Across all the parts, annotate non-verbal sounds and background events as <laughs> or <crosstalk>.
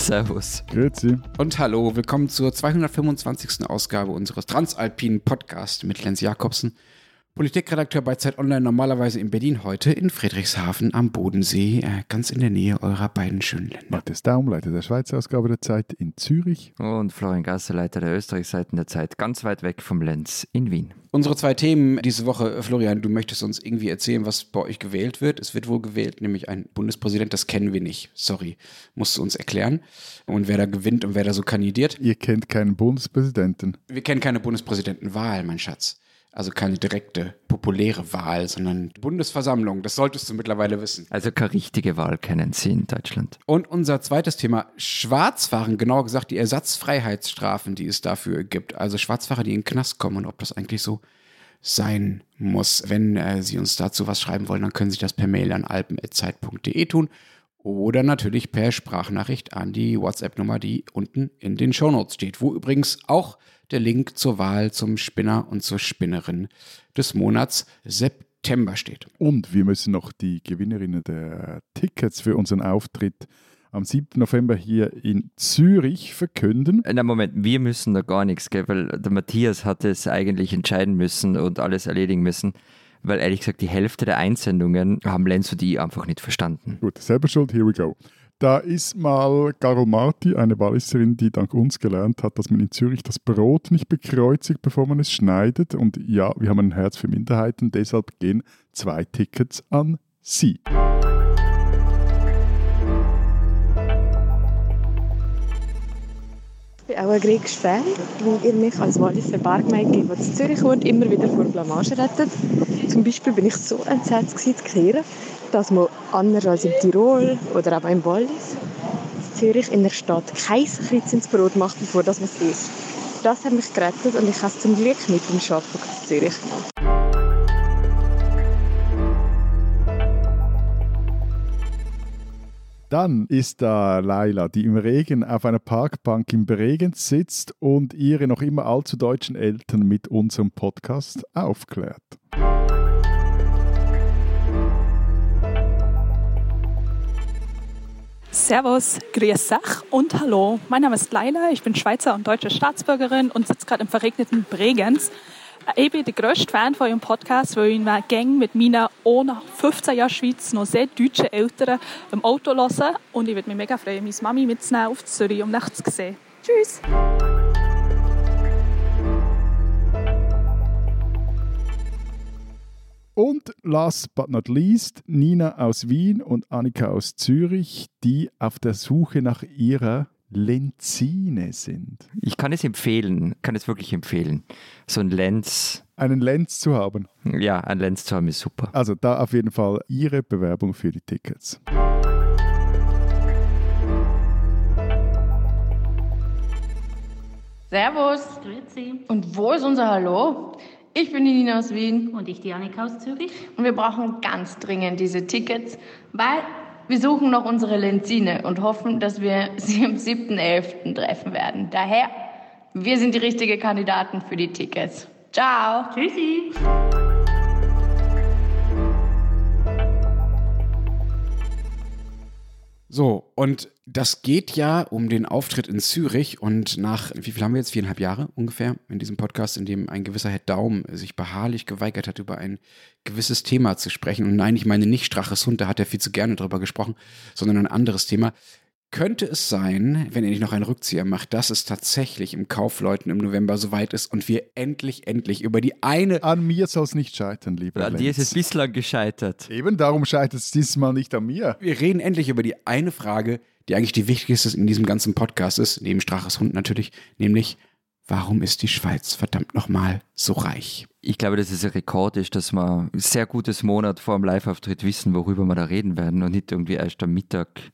Servus. Grüezi. Und hallo, willkommen zur 225. Ausgabe unseres Transalpinen Podcasts mit Lenz Jakobsen, Politikredakteur bei Zeit Online, normalerweise in Berlin, heute in Friedrichshafen am Bodensee, äh, ganz in der Nähe eurer beiden schönen Länder. Matthias Daum, Leiter der Schweizer Ausgabe der Zeit in Zürich. Und Florian Gasser, Leiter der Österreichseiten der Zeit, ganz weit weg vom Lenz in Wien. Unsere zwei Themen diese Woche, Florian, du möchtest uns irgendwie erzählen, was bei euch gewählt wird. Es wird wohl gewählt, nämlich ein Bundespräsident, das kennen wir nicht. Sorry, musst du uns erklären. Und wer da gewinnt und wer da so kandidiert. Ihr kennt keinen Bundespräsidenten. Wir kennen keine Bundespräsidentenwahl, mein Schatz. Also keine direkte, populäre Wahl, sondern Bundesversammlung. Das solltest du mittlerweile wissen. Also keine richtige Wahl kennen Sie in Deutschland. Und unser zweites Thema, Schwarzfahren, genauer gesagt die Ersatzfreiheitsstrafen, die es dafür gibt. Also Schwarzfahrer, die in den Knast kommen und ob das eigentlich so sein muss. Wenn äh, Sie uns dazu was schreiben wollen, dann können Sie das per Mail an alpen.zeit.de tun oder natürlich per Sprachnachricht an die WhatsApp-Nummer, die unten in den Shownotes steht, wo übrigens auch der Link zur Wahl zum Spinner und zur Spinnerin des Monats September steht. Und wir müssen noch die Gewinnerinnen der Tickets für unseren Auftritt am 7. November hier in Zürich verkünden. Na Moment, wir müssen da gar nichts, gell? weil der Matthias hat es eigentlich entscheiden müssen und alles erledigen müssen. Weil ehrlich gesagt, die Hälfte der Einsendungen haben Lenz und ich einfach nicht verstanden. Gut, selber schuld, here we go. Da ist mal Carol Marti, eine Walliserin, die dank uns gelernt hat, dass man in Zürich das Brot nicht bekreuzigt, bevor man es schneidet. Und ja, wir haben ein Herz für Minderheiten, deshalb gehen zwei Tickets an Sie. Ich bin auch ein griechisch Fan, weil ihr mich als Walliser Bergmädchen, die zu Zürich wohnt, immer wieder vor Blamage rettet. Zum Beispiel bin ich so entsetzt zu kehren, dass man anders als in Tirol oder auch im Wallis in Zürich in der Stadt kein Kreuz ins Brot macht, bevor das was ist. Das hat mich gerettet und ich habe es zum Glück mit dem Arbeiten zu Zürich gemacht. Dann ist da Laila, die im Regen auf einer Parkbank in Bregenz sitzt und ihre noch immer allzu deutschen Eltern mit unserem Podcast aufklärt. Servus, grüß euch und hallo. Mein Name ist Laila, ich bin Schweizer und deutsche Staatsbürgerin und sitze gerade im verregneten Bregenz. Ich bin der grösste Fan von eurem Podcast, weil ich mir gang mit meinen ohne 15 Jahren Schweiz noch sehr deutschen Eltern im Auto hören und ich würde mich mega freuen, meine Mami mitzunehmen auf Zürich, um nachts zu sehen. Tschüss! Und last but not least, Nina aus Wien und Annika aus Zürich, die auf der Suche nach ihrer Lenzine sind. Ich kann es empfehlen, kann es wirklich empfehlen. So ein Lenz, Einen Lenz zu haben. ja, ein Lenz zu haben ist super. Also da auf jeden Fall ihre Bewerbung für die Tickets. Servus. Grüezi. Und wo ist unser Hallo? Ich bin die Nina aus Wien Und ich, die Annika aus Zürich. und wir brauchen ganz dringend diese Tickets, weil wir suchen noch unsere Lenzine und hoffen, dass wir sie am 7.11. treffen werden. Daher, wir sind die richtigen Kandidaten für die Tickets. Ciao. Tschüssi. So, und das geht ja um den Auftritt in Zürich und nach, wie viel haben wir jetzt? Viereinhalb Jahre ungefähr in diesem Podcast, in dem ein gewisser Herr Daum sich beharrlich geweigert hat, über ein gewisses Thema zu sprechen. Und nein, ich meine nicht Straches Hund, da hat er viel zu gerne drüber gesprochen, sondern ein anderes Thema. Könnte es sein, wenn er nicht noch einen Rückzieher macht, dass es tatsächlich im Kaufleuten im November soweit ist und wir endlich, endlich über die eine An mir soll es nicht scheitern, lieber An dir ist es bislang gescheitert. Eben darum scheitert es dieses Mal nicht an mir. Wir reden endlich über die eine Frage, die eigentlich die wichtigste in diesem ganzen Podcast ist, neben Straches Hund natürlich, nämlich, warum ist die Schweiz verdammt nochmal so reich? Ich glaube, dass es ein Rekord ist, dass wir ein sehr gutes Monat vor dem Live-Auftritt wissen, worüber wir da reden werden und nicht irgendwie erst am Mittag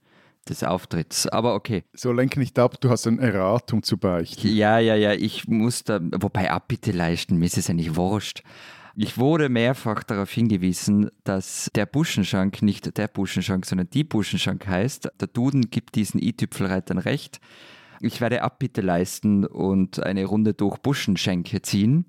des Auftritts. Aber okay. So lenke nicht ab, du hast eine Erratung zu beichten. Ja, ja, ja, ich muss da, wobei Abbitte leisten, mir ist es eigentlich wurscht. Ich wurde mehrfach darauf hingewiesen, dass der Buschenschank nicht der Buschenschank, sondern die Buschenschank heißt. Der Duden gibt diesen i-Tüpfelreitern recht. Ich werde Abbitte leisten und eine Runde durch Buschenschenke ziehen.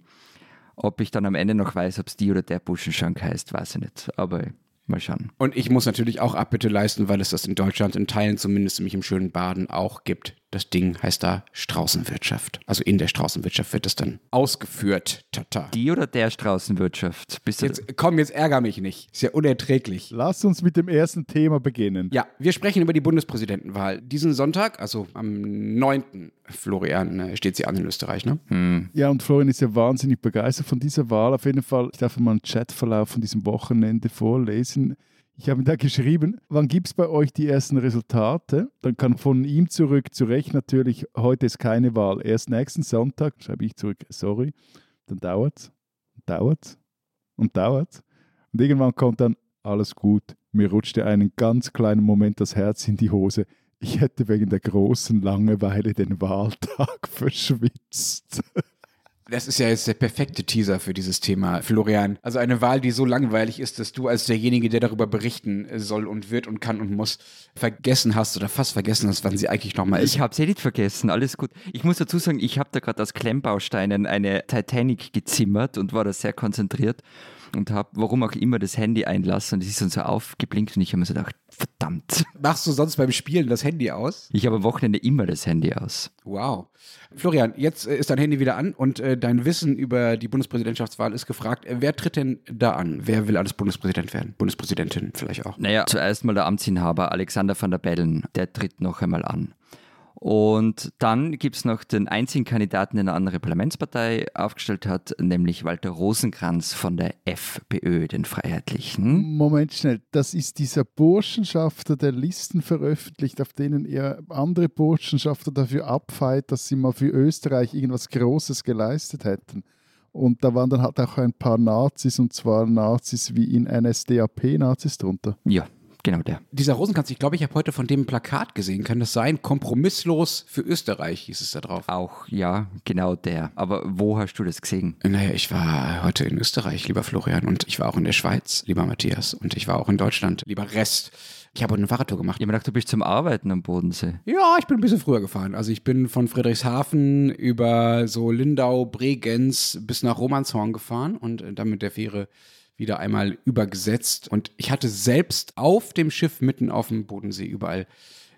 Ob ich dann am Ende noch weiß, ob es die oder der Buschenschank heißt, weiß ich nicht. Aber Mal schauen. Und ich muss natürlich auch Abbitte leisten, weil es das in Deutschland in Teilen zumindest nämlich im schönen Baden auch gibt. Das Ding heißt da Straußenwirtschaft. Also in der Straußenwirtschaft wird es dann ausgeführt. Tata. Die oder der Straußenwirtschaft? Bist du Jetzt komm, jetzt ärger mich nicht. Ist ja unerträglich. Lass uns mit dem ersten Thema beginnen. Ja, wir sprechen über die Bundespräsidentenwahl. Diesen Sonntag, also am 9. Florian, äh, steht sie an in Österreich, ne? Ja, und Florian ist ja wahnsinnig begeistert von dieser Wahl. Auf jeden Fall, ich darf mal einen Chatverlauf von diesem Wochenende vorlesen. Ich habe ihm da geschrieben, wann gibt es bei euch die ersten Resultate? Dann kann von ihm zurück, zu Recht natürlich, heute ist keine Wahl. Erst nächsten Sonntag schreibe ich zurück, sorry. Dann dauert es, dauert es und dauert es. Und irgendwann kommt dann, alles gut. Mir rutschte einen ganz kleinen Moment das Herz in die Hose. Ich hätte wegen der großen Langeweile den Wahltag <laughs> verschwitzt. Das ist ja jetzt der perfekte Teaser für dieses Thema, Florian. Also eine Wahl, die so langweilig ist, dass du als derjenige, der darüber berichten soll und wird und kann und muss, vergessen hast oder fast vergessen hast, wann sie eigentlich nochmal ist. Ich habe es eh nicht vergessen, alles gut. Ich muss dazu sagen, ich habe da gerade aus Klemmbausteinen eine Titanic gezimmert und war da sehr konzentriert und habe, warum auch immer, das Handy einlassen und es ist dann so aufgeblinkt und ich habe mir so gedacht, verdammt. Machst du sonst beim Spielen das Handy aus? Ich habe am Wochenende immer das Handy aus. Wow. Florian, jetzt äh, ist dein Handy wieder an und äh, dein Wissen über die Bundespräsidentschaftswahl ist gefragt. Äh, wer tritt denn da an? Wer will alles Bundespräsident werden? Bundespräsidentin vielleicht auch. Naja, zuerst mal der Amtsinhaber Alexander van der Bellen, der tritt noch einmal an. Und dann gibt es noch den einzigen Kandidaten, den eine andere Parlamentspartei aufgestellt hat, nämlich Walter Rosenkranz von der FPÖ, den Freiheitlichen. Moment schnell, das ist dieser Burschenschafter, der Listen veröffentlicht, auf denen er andere Burschenschafter dafür abfeiert, dass sie mal für Österreich irgendwas Großes geleistet hätten. Und da waren dann halt auch ein paar Nazis, und zwar Nazis wie in NSDAP-Nazis drunter. Ja, genau der. Dieser Rosenkranz, ich glaube, ich habe heute von dem Plakat gesehen. Kann das sein? Kompromisslos für Österreich hieß es da drauf. Auch, ja, genau der. Aber wo hast du das gesehen? Naja, ich war heute in Österreich, lieber Florian, und ich war auch in der Schweiz, lieber Matthias, und ich war auch in Deutschland, lieber Rest. Ich habe heute eine Fahrradtour gemacht. Ich habe gedacht, du bist zum Arbeiten am Bodensee. Ja, ich bin ein bisschen früher gefahren. Also ich bin von Friedrichshafen über so Lindau, Bregenz bis nach Romanshorn gefahren und äh, dann mit der Fähre wieder einmal übergesetzt. Und ich hatte selbst auf dem Schiff mitten auf dem Bodensee überall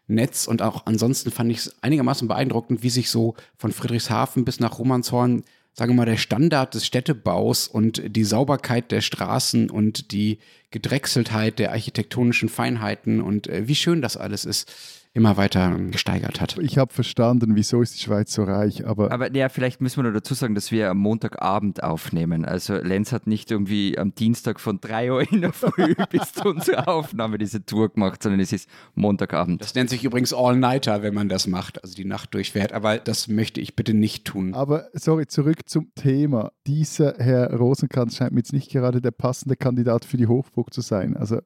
Netz und auch ansonsten fand ich es einigermaßen beeindruckend, wie sich so von Friedrichshafen bis nach Romanshorn, sagen wir mal, der Standard des Städtebaus und die Sauberkeit der Straßen und die Gedrechseltheit der architektonischen Feinheiten und äh, wie schön das alles ist, immer weiter gesteigert hat. Ich habe verstanden, wieso ist die Schweiz so reich, aber, Aber ja, vielleicht müssen wir nur dazu sagen, dass wir am Montagabend aufnehmen. Also Lenz hat nicht irgendwie am Dienstag von 3 Uhr in der Früh <laughs> bis zu unserer Aufnahme diese Tour gemacht, sondern es ist Montagabend. Das nennt sich übrigens All-Nighter, wenn man das macht, also die Nacht durchfährt. Aber das möchte ich bitte nicht tun. Aber sorry, zurück zum Thema. Dieser Herr Rosenkranz scheint mir jetzt nicht gerade der passende Kandidat für die Hochburg zu sein. Also,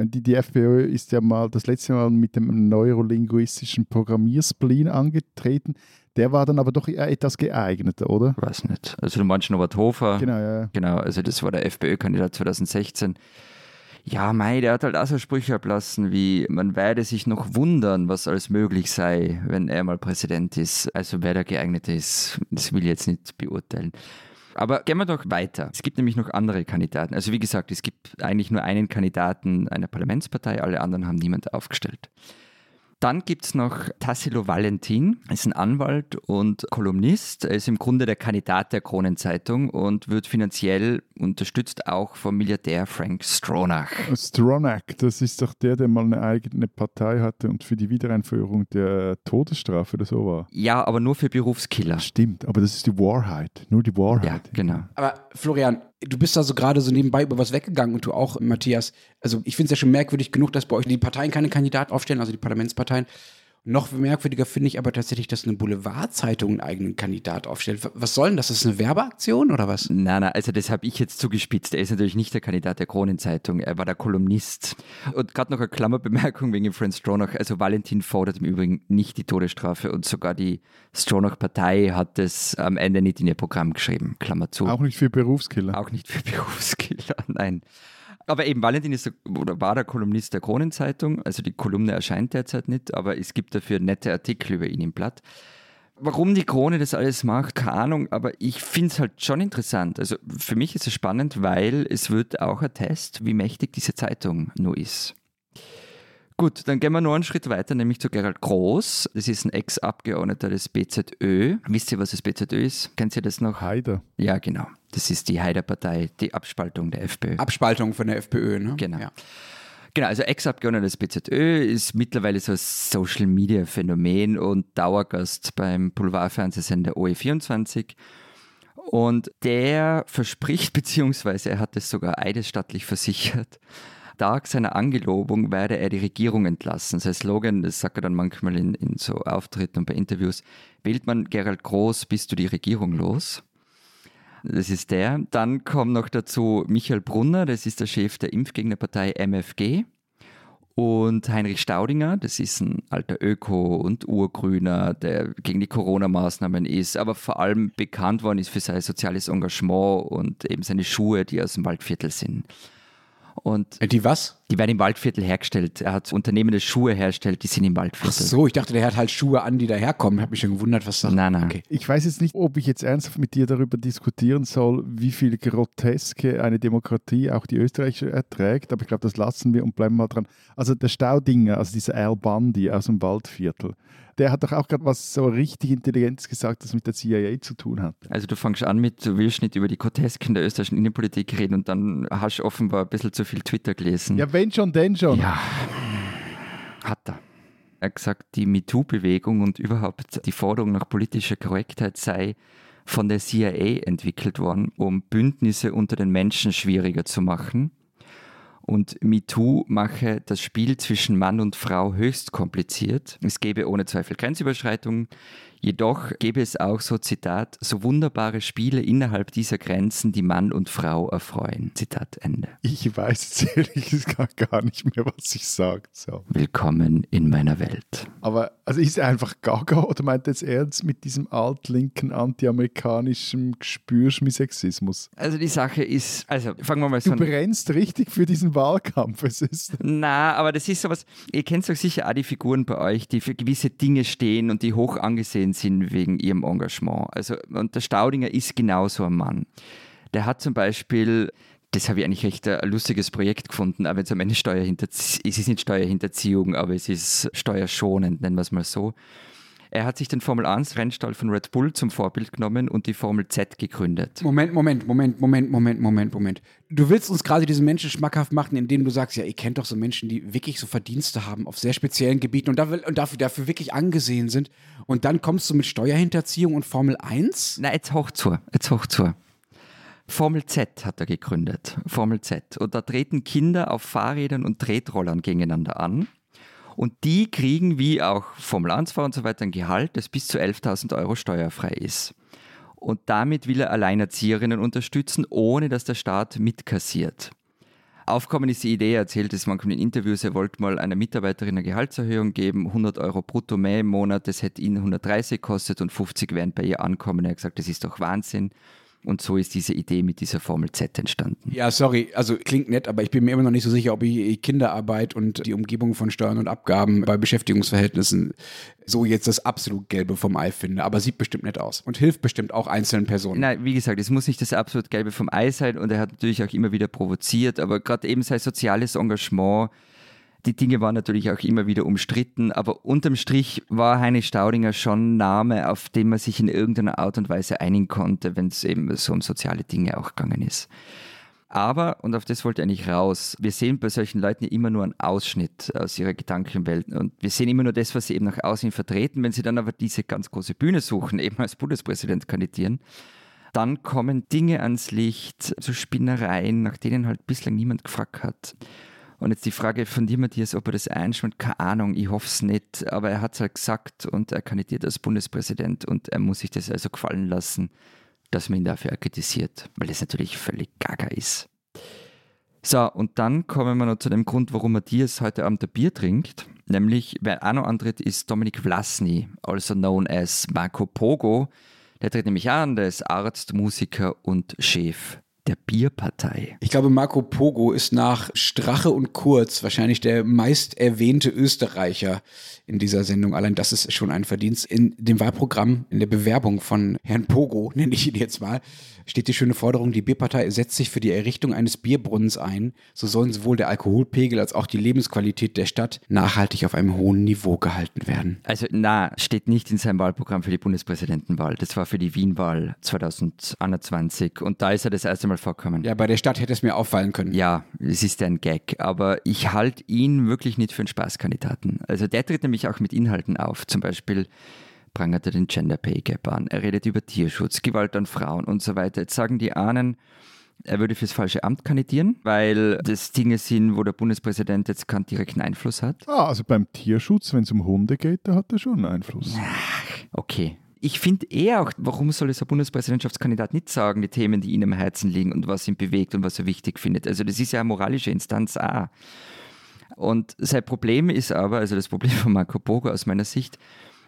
wenn die, die FPÖ ist ja mal das letzte Mal mit dem neurolinguistischen Programmierspleen angetreten. Der war dann aber doch etwas geeigneter, oder? weiß nicht. Also du meinst Norbert Hofer. Genau, ja. ja. Genau, also das war der FPÖ-Kandidat 2016. Ja, Mei, der hat halt auch so Sprüche ablassen wie, man werde sich noch wundern, was alles möglich sei, wenn er mal Präsident ist. Also wer der geeignete ist, das will ich jetzt nicht beurteilen. Aber gehen wir doch weiter. Es gibt nämlich noch andere Kandidaten. Also wie gesagt, es gibt eigentlich nur einen Kandidaten einer Parlamentspartei, alle anderen haben niemand aufgestellt. Dann gibt es noch Tassilo Valentin, ist ein Anwalt und Kolumnist. Er ist im Grunde der Kandidat der Kronenzeitung und wird finanziell unterstützt auch vom Milliardär Frank Stronach. Stronach, das ist doch der, der mal eine eigene Partei hatte und für die Wiedereinführung der Todesstrafe oder so war. Ja, aber nur für Berufskiller. Stimmt, aber das ist die Wahrheit. Nur die Ja, Wahrheit. genau. Aber Florian, du bist da so gerade so nebenbei über was weggegangen und du auch, Matthias. Also ich finde es ja schon merkwürdig genug, dass bei euch die Parteien keine Kandidaten aufstellen, also die Parlamentsparteien. Noch merkwürdiger finde ich aber tatsächlich, dass eine Boulevardzeitung einen eigenen Kandidat aufstellt. Was soll denn das? Ist das eine Werbeaktion oder was? Nein, nein, also das habe ich jetzt zugespitzt. Er ist natürlich nicht der Kandidat der Kronenzeitung, er war der Kolumnist. Und gerade noch eine Klammerbemerkung wegen Frank Stronach. Also Valentin fordert im Übrigen nicht die Todesstrafe und sogar die Stronach-Partei hat es am Ende nicht in ihr Programm geschrieben. Klammer zu. Auch nicht für Berufskiller. Auch nicht für <laughs> Berufskiller, nein. Aber eben, Valentin ist der, oder war der Kolumnist der Kronenzeitung. Also die Kolumne erscheint derzeit nicht, aber es gibt dafür nette Artikel über ihn im Blatt. Warum die Krone das alles macht, keine Ahnung, aber ich finde es halt schon interessant. Also für mich ist es spannend, weil es wird auch ein Test, wie mächtig diese Zeitung nur ist. Gut, dann gehen wir noch einen Schritt weiter, nämlich zu Gerald Groß. Das ist ein Ex-Abgeordneter des BZÖ. Wisst ihr, was das BZÖ ist? Kennt ihr das noch? Haider. Ja, genau. Das ist die Haider-Partei, die Abspaltung der FPÖ. Abspaltung von der FPÖ, ne? Genau. Ja. Genau, also Ex-Abgeordneter des BZÖ ist mittlerweile so ein Social-Media-Phänomen und Dauergast beim Boulevardfernsehsender OE24. Und der verspricht, <laughs> beziehungsweise er hat es sogar eidesstattlich versichert, Tag seiner Angelobung werde er die Regierung entlassen. Sein Slogan, das sagt er dann manchmal in, in so Auftritten und bei Interviews, wählt man Gerald Groß, bist du die Regierung los? Das ist der. Dann kommt noch dazu Michael Brunner, das ist der Chef der Impfgegnerpartei MFG. Und Heinrich Staudinger, das ist ein alter Öko- und Urgrüner, der gegen die Corona-Maßnahmen ist, aber vor allem bekannt worden ist für sein soziales Engagement und eben seine Schuhe, die aus dem Waldviertel sind. Und Äh, Die was? die werden im Waldviertel hergestellt. Er hat Unternehmen, das Schuhe herstellt, die sind im Ach Waldviertel. so, ich dachte, der hat halt Schuhe an, die daherkommen. Ich habe mich schon gewundert, was das Nein, nein. Okay. Ich weiß jetzt nicht, ob ich jetzt ernsthaft mit dir darüber diskutieren soll, wie viel Groteske eine Demokratie, auch die österreichische, erträgt, aber ich glaube, das lassen wir und bleiben mal dran. Also der Staudinger, also dieser Al Bundy aus dem Waldviertel, der hat doch auch gerade was so richtig Intelligentes gesagt, das mit der CIA zu tun hat. Also du fängst an mit, du willst nicht über die Grotesken der österreichischen Innenpolitik reden und dann hast du offenbar ein bisschen zu viel Twitter gelesen. Ja, wenn schon, denn schon. Ja, hat er. Er hat gesagt, die MeToo-Bewegung und überhaupt die Forderung nach politischer Korrektheit sei von der CIA entwickelt worden, um Bündnisse unter den Menschen schwieriger zu machen. Und MeToo mache das Spiel zwischen Mann und Frau höchst kompliziert. Es gäbe ohne Zweifel Grenzüberschreitungen. Jedoch gäbe es auch so, Zitat, so wunderbare Spiele innerhalb dieser Grenzen, die Mann und Frau erfreuen. Zitat Ende. Ich weiß jetzt <laughs> ehrlich gesagt gar nicht mehr, was ich sagen soll. Willkommen in meiner Welt. Aber also ist er einfach gaga oder meint er jetzt ernst mit diesem altlinken, antiamerikanischen Gespürschmisexismus? Also die Sache ist, also fangen wir mal so Du an. brennst richtig für diesen Wahlkampf. Es ist Na, aber das ist sowas, ihr kennt doch sicher auch die Figuren bei euch, die für gewisse Dinge stehen und die hoch angesehen sind wegen ihrem Engagement. Also, und der Staudinger ist genau so ein Mann. Der hat zum Beispiel, das habe ich eigentlich recht ein lustiges Projekt gefunden, aber jetzt am Ende Steuerhinterziehung, es ist nicht Steuerhinterziehung, aber es ist steuerschonend, nennen wir es mal so. Er hat sich den Formel 1 Rennstall von Red Bull zum Vorbild genommen und die Formel Z gegründet. Moment, Moment, Moment, Moment, Moment, Moment, Moment. Du willst uns quasi diesen Menschen schmackhaft machen, indem du sagst, ja, ihr kennt doch so Menschen, die wirklich so Verdienste haben auf sehr speziellen Gebieten und dafür, und dafür, dafür wirklich angesehen sind. Und dann kommst du mit Steuerhinterziehung und Formel 1? Na, jetzt hoch zu, jetzt hoch zu. Formel Z hat er gegründet, Formel Z. Und da treten Kinder auf Fahrrädern und Tretrollern gegeneinander an. Und die kriegen, wie auch Formel 1-Fahrer und so weiter, ein Gehalt, das bis zu 11.000 Euro steuerfrei ist. Und damit will er Alleinerzieherinnen unterstützen, ohne dass der Staat mitkassiert. Aufkommen ist die Idee, er erzählt es manchmal in Interviews, er wollte mal einer Mitarbeiterin eine Gehaltserhöhung geben, 100 Euro brutto mehr im Monat, das hätte ihn 130 gekostet und 50 wären bei ihr ankommen. Er hat gesagt, das ist doch Wahnsinn. Und so ist diese Idee mit dieser Formel Z entstanden. Ja, sorry, also klingt nett, aber ich bin mir immer noch nicht so sicher, ob ich Kinderarbeit und die Umgebung von Steuern und Abgaben bei Beschäftigungsverhältnissen so jetzt das absolut Gelbe vom Ei finde. Aber sieht bestimmt nett aus und hilft bestimmt auch einzelnen Personen. Nein, wie gesagt, es muss nicht das absolut Gelbe vom Ei sein und er hat natürlich auch immer wieder provoziert, aber gerade eben sein soziales Engagement, die Dinge waren natürlich auch immer wieder umstritten, aber unterm Strich war Heinrich Staudinger schon ein Name, auf den man sich in irgendeiner Art und Weise einigen konnte, wenn es eben so um soziale Dinge auch gegangen ist. Aber, und auf das wollte ich eigentlich raus, wir sehen bei solchen Leuten immer nur einen Ausschnitt aus ihrer Gedankenwelt und wir sehen immer nur das, was sie eben nach außen vertreten. Wenn sie dann aber diese ganz große Bühne suchen, eben als Bundespräsident kandidieren, dann kommen Dinge ans Licht, so Spinnereien, nach denen halt bislang niemand gefragt hat. Und jetzt die Frage von dir, Matthias, ob er das einschwimmt, keine Ahnung, ich hoffe es nicht, aber er hat es halt gesagt und er kandidiert als Bundespräsident und er muss sich das also gefallen lassen, dass man ihn dafür kritisiert, weil das natürlich völlig gaga ist. So, und dann kommen wir noch zu dem Grund, warum Matthias heute Abend ein Bier trinkt. Nämlich, wer auch noch antritt, ist Dominik Vlasny, also known as Marco Pogo. Der tritt nämlich an, der ist Arzt, Musiker und Chef der Bierpartei. Ich glaube, Marco Pogo ist nach Strache und Kurz wahrscheinlich der meist erwähnte Österreicher in dieser Sendung. Allein das ist schon ein Verdienst. In dem Wahlprogramm, in der Bewerbung von Herrn Pogo, <laughs> nenne ich ihn jetzt mal, steht die schöne Forderung, die Bierpartei setzt sich für die Errichtung eines Bierbrunnens ein. So sollen sowohl der Alkoholpegel als auch die Lebensqualität der Stadt nachhaltig auf einem hohen Niveau gehalten werden. Also na, steht nicht in seinem Wahlprogramm für die Bundespräsidentenwahl. Das war für die Wienwahl 2021 und da ist er das erste Mal vorkommen. Ja, bei der Stadt hätte es mir auffallen können. Ja, es ist ein Gag, aber ich halte ihn wirklich nicht für einen Spaßkandidaten. Also der tritt nämlich auch mit Inhalten auf, zum Beispiel prangert er den Gender Pay Gap an, er redet über Tierschutz, Gewalt an Frauen und so weiter. Jetzt sagen die einen, er würde fürs falsche Amt kandidieren, weil das Dinge sind, wo der Bundespräsident jetzt keinen direkten Einfluss hat. Ah, also beim Tierschutz, wenn es um Hunde geht, da hat er schon einen Einfluss. Okay. Ich finde eher auch, warum soll es ein Bundespräsidentschaftskandidat nicht sagen, die Themen, die ihm am Herzen liegen und was ihn bewegt und was er wichtig findet. Also das ist ja eine moralische Instanz auch. Und sein Problem ist aber, also das Problem von Marco Bogo aus meiner Sicht,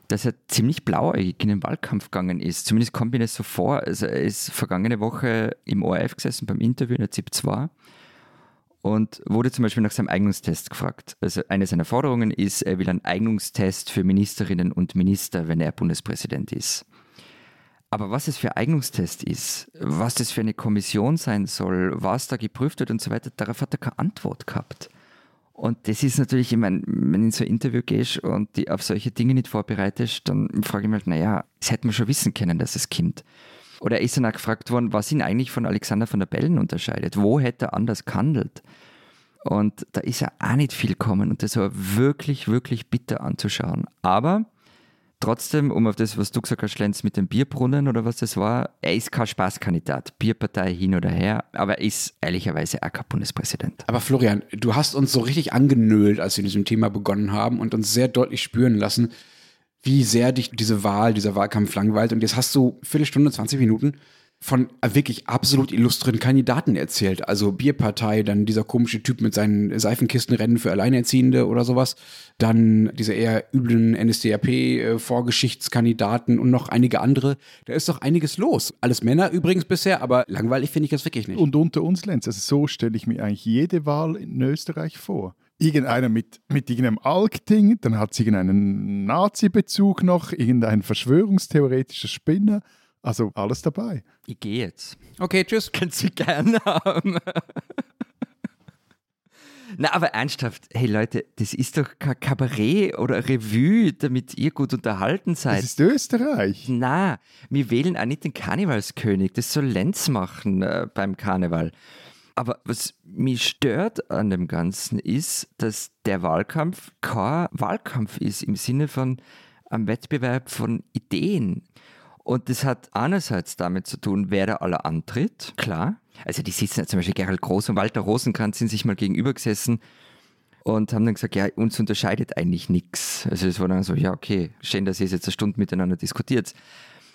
dass er ziemlich blauäugig in den Wahlkampf gegangen ist. Zumindest kommt mir das so vor. Also er ist vergangene Woche im ORF gesessen beim Interview in der ZIP 2 und wurde zum Beispiel nach seinem Eignungstest gefragt. Also eine seiner Forderungen ist, er will einen Eignungstest für Ministerinnen und Minister, wenn er Bundespräsident ist. Aber was es für ein Eignungstest ist, was das für eine Kommission sein soll, was da geprüft wird und so weiter, darauf hat er keine Antwort gehabt. Und das ist natürlich, ich meine, wenn du in so ein Interview gehst und die auf solche Dinge nicht vorbereitest, dann frage ich mich halt, naja, das hätten wir schon wissen können, dass es kommt. Oder ist dann auch gefragt worden, was ihn eigentlich von Alexander von der Bellen unterscheidet. Wo hätte er anders gehandelt? Und da ist ja auch nicht viel gekommen und das war wirklich, wirklich bitter anzuschauen. Aber trotzdem, um auf das, was du gesagt hast, Lenz, mit dem Bierbrunnen oder was das war, er ist kein Spaßkandidat. Bierpartei hin oder her, aber er ist ehrlicherweise auch kein Bundespräsident. Aber Florian, du hast uns so richtig angenölt, als wir mit diesem Thema begonnen haben und uns sehr deutlich spüren lassen, wie sehr dich diese Wahl, dieser Wahlkampf langweilt. Und jetzt hast du Viertelstunde, 20 Minuten von wirklich absolut illustren Kandidaten erzählt. Also Bierpartei, dann dieser komische Typ mit seinen Seifenkistenrennen für Alleinerziehende oder sowas. Dann diese eher üblen NSDAP-Vorgeschichtskandidaten und noch einige andere. Da ist doch einiges los. Alles Männer übrigens bisher, aber langweilig finde ich das wirklich nicht. Und unter uns, Lenz, also so stelle ich mir eigentlich jede Wahl in Österreich vor. Irgendeiner mit, mit irgendeinem Alk-Ding, dann hat es irgendeinen Nazi-Bezug noch, irgendein verschwörungstheoretischer Spinner. Also alles dabei. Ich gehe jetzt. Okay, tschüss. <laughs> Könnt Sie gerne haben. Na, aber ernsthaft, hey Leute, das ist doch kein Kabarett oder Revue, damit ihr gut unterhalten seid. Das ist Österreich. Na, wir wählen auch nicht den Karnevalskönig. Das soll Lenz machen äh, beim Karneval. Aber was mich stört an dem Ganzen ist, dass der Wahlkampf kein Wahlkampf ist im Sinne von einem Wettbewerb von Ideen. Und das hat einerseits damit zu tun, wer da alle antritt, klar. Also die sitzen zum Beispiel Gerald Groß und Walter Rosenkranz sind sich mal gegenüber gesessen und haben dann gesagt, ja, uns unterscheidet eigentlich nichts. Also es war dann so, ja, okay, schön, dass ihr jetzt eine Stunde miteinander diskutiert.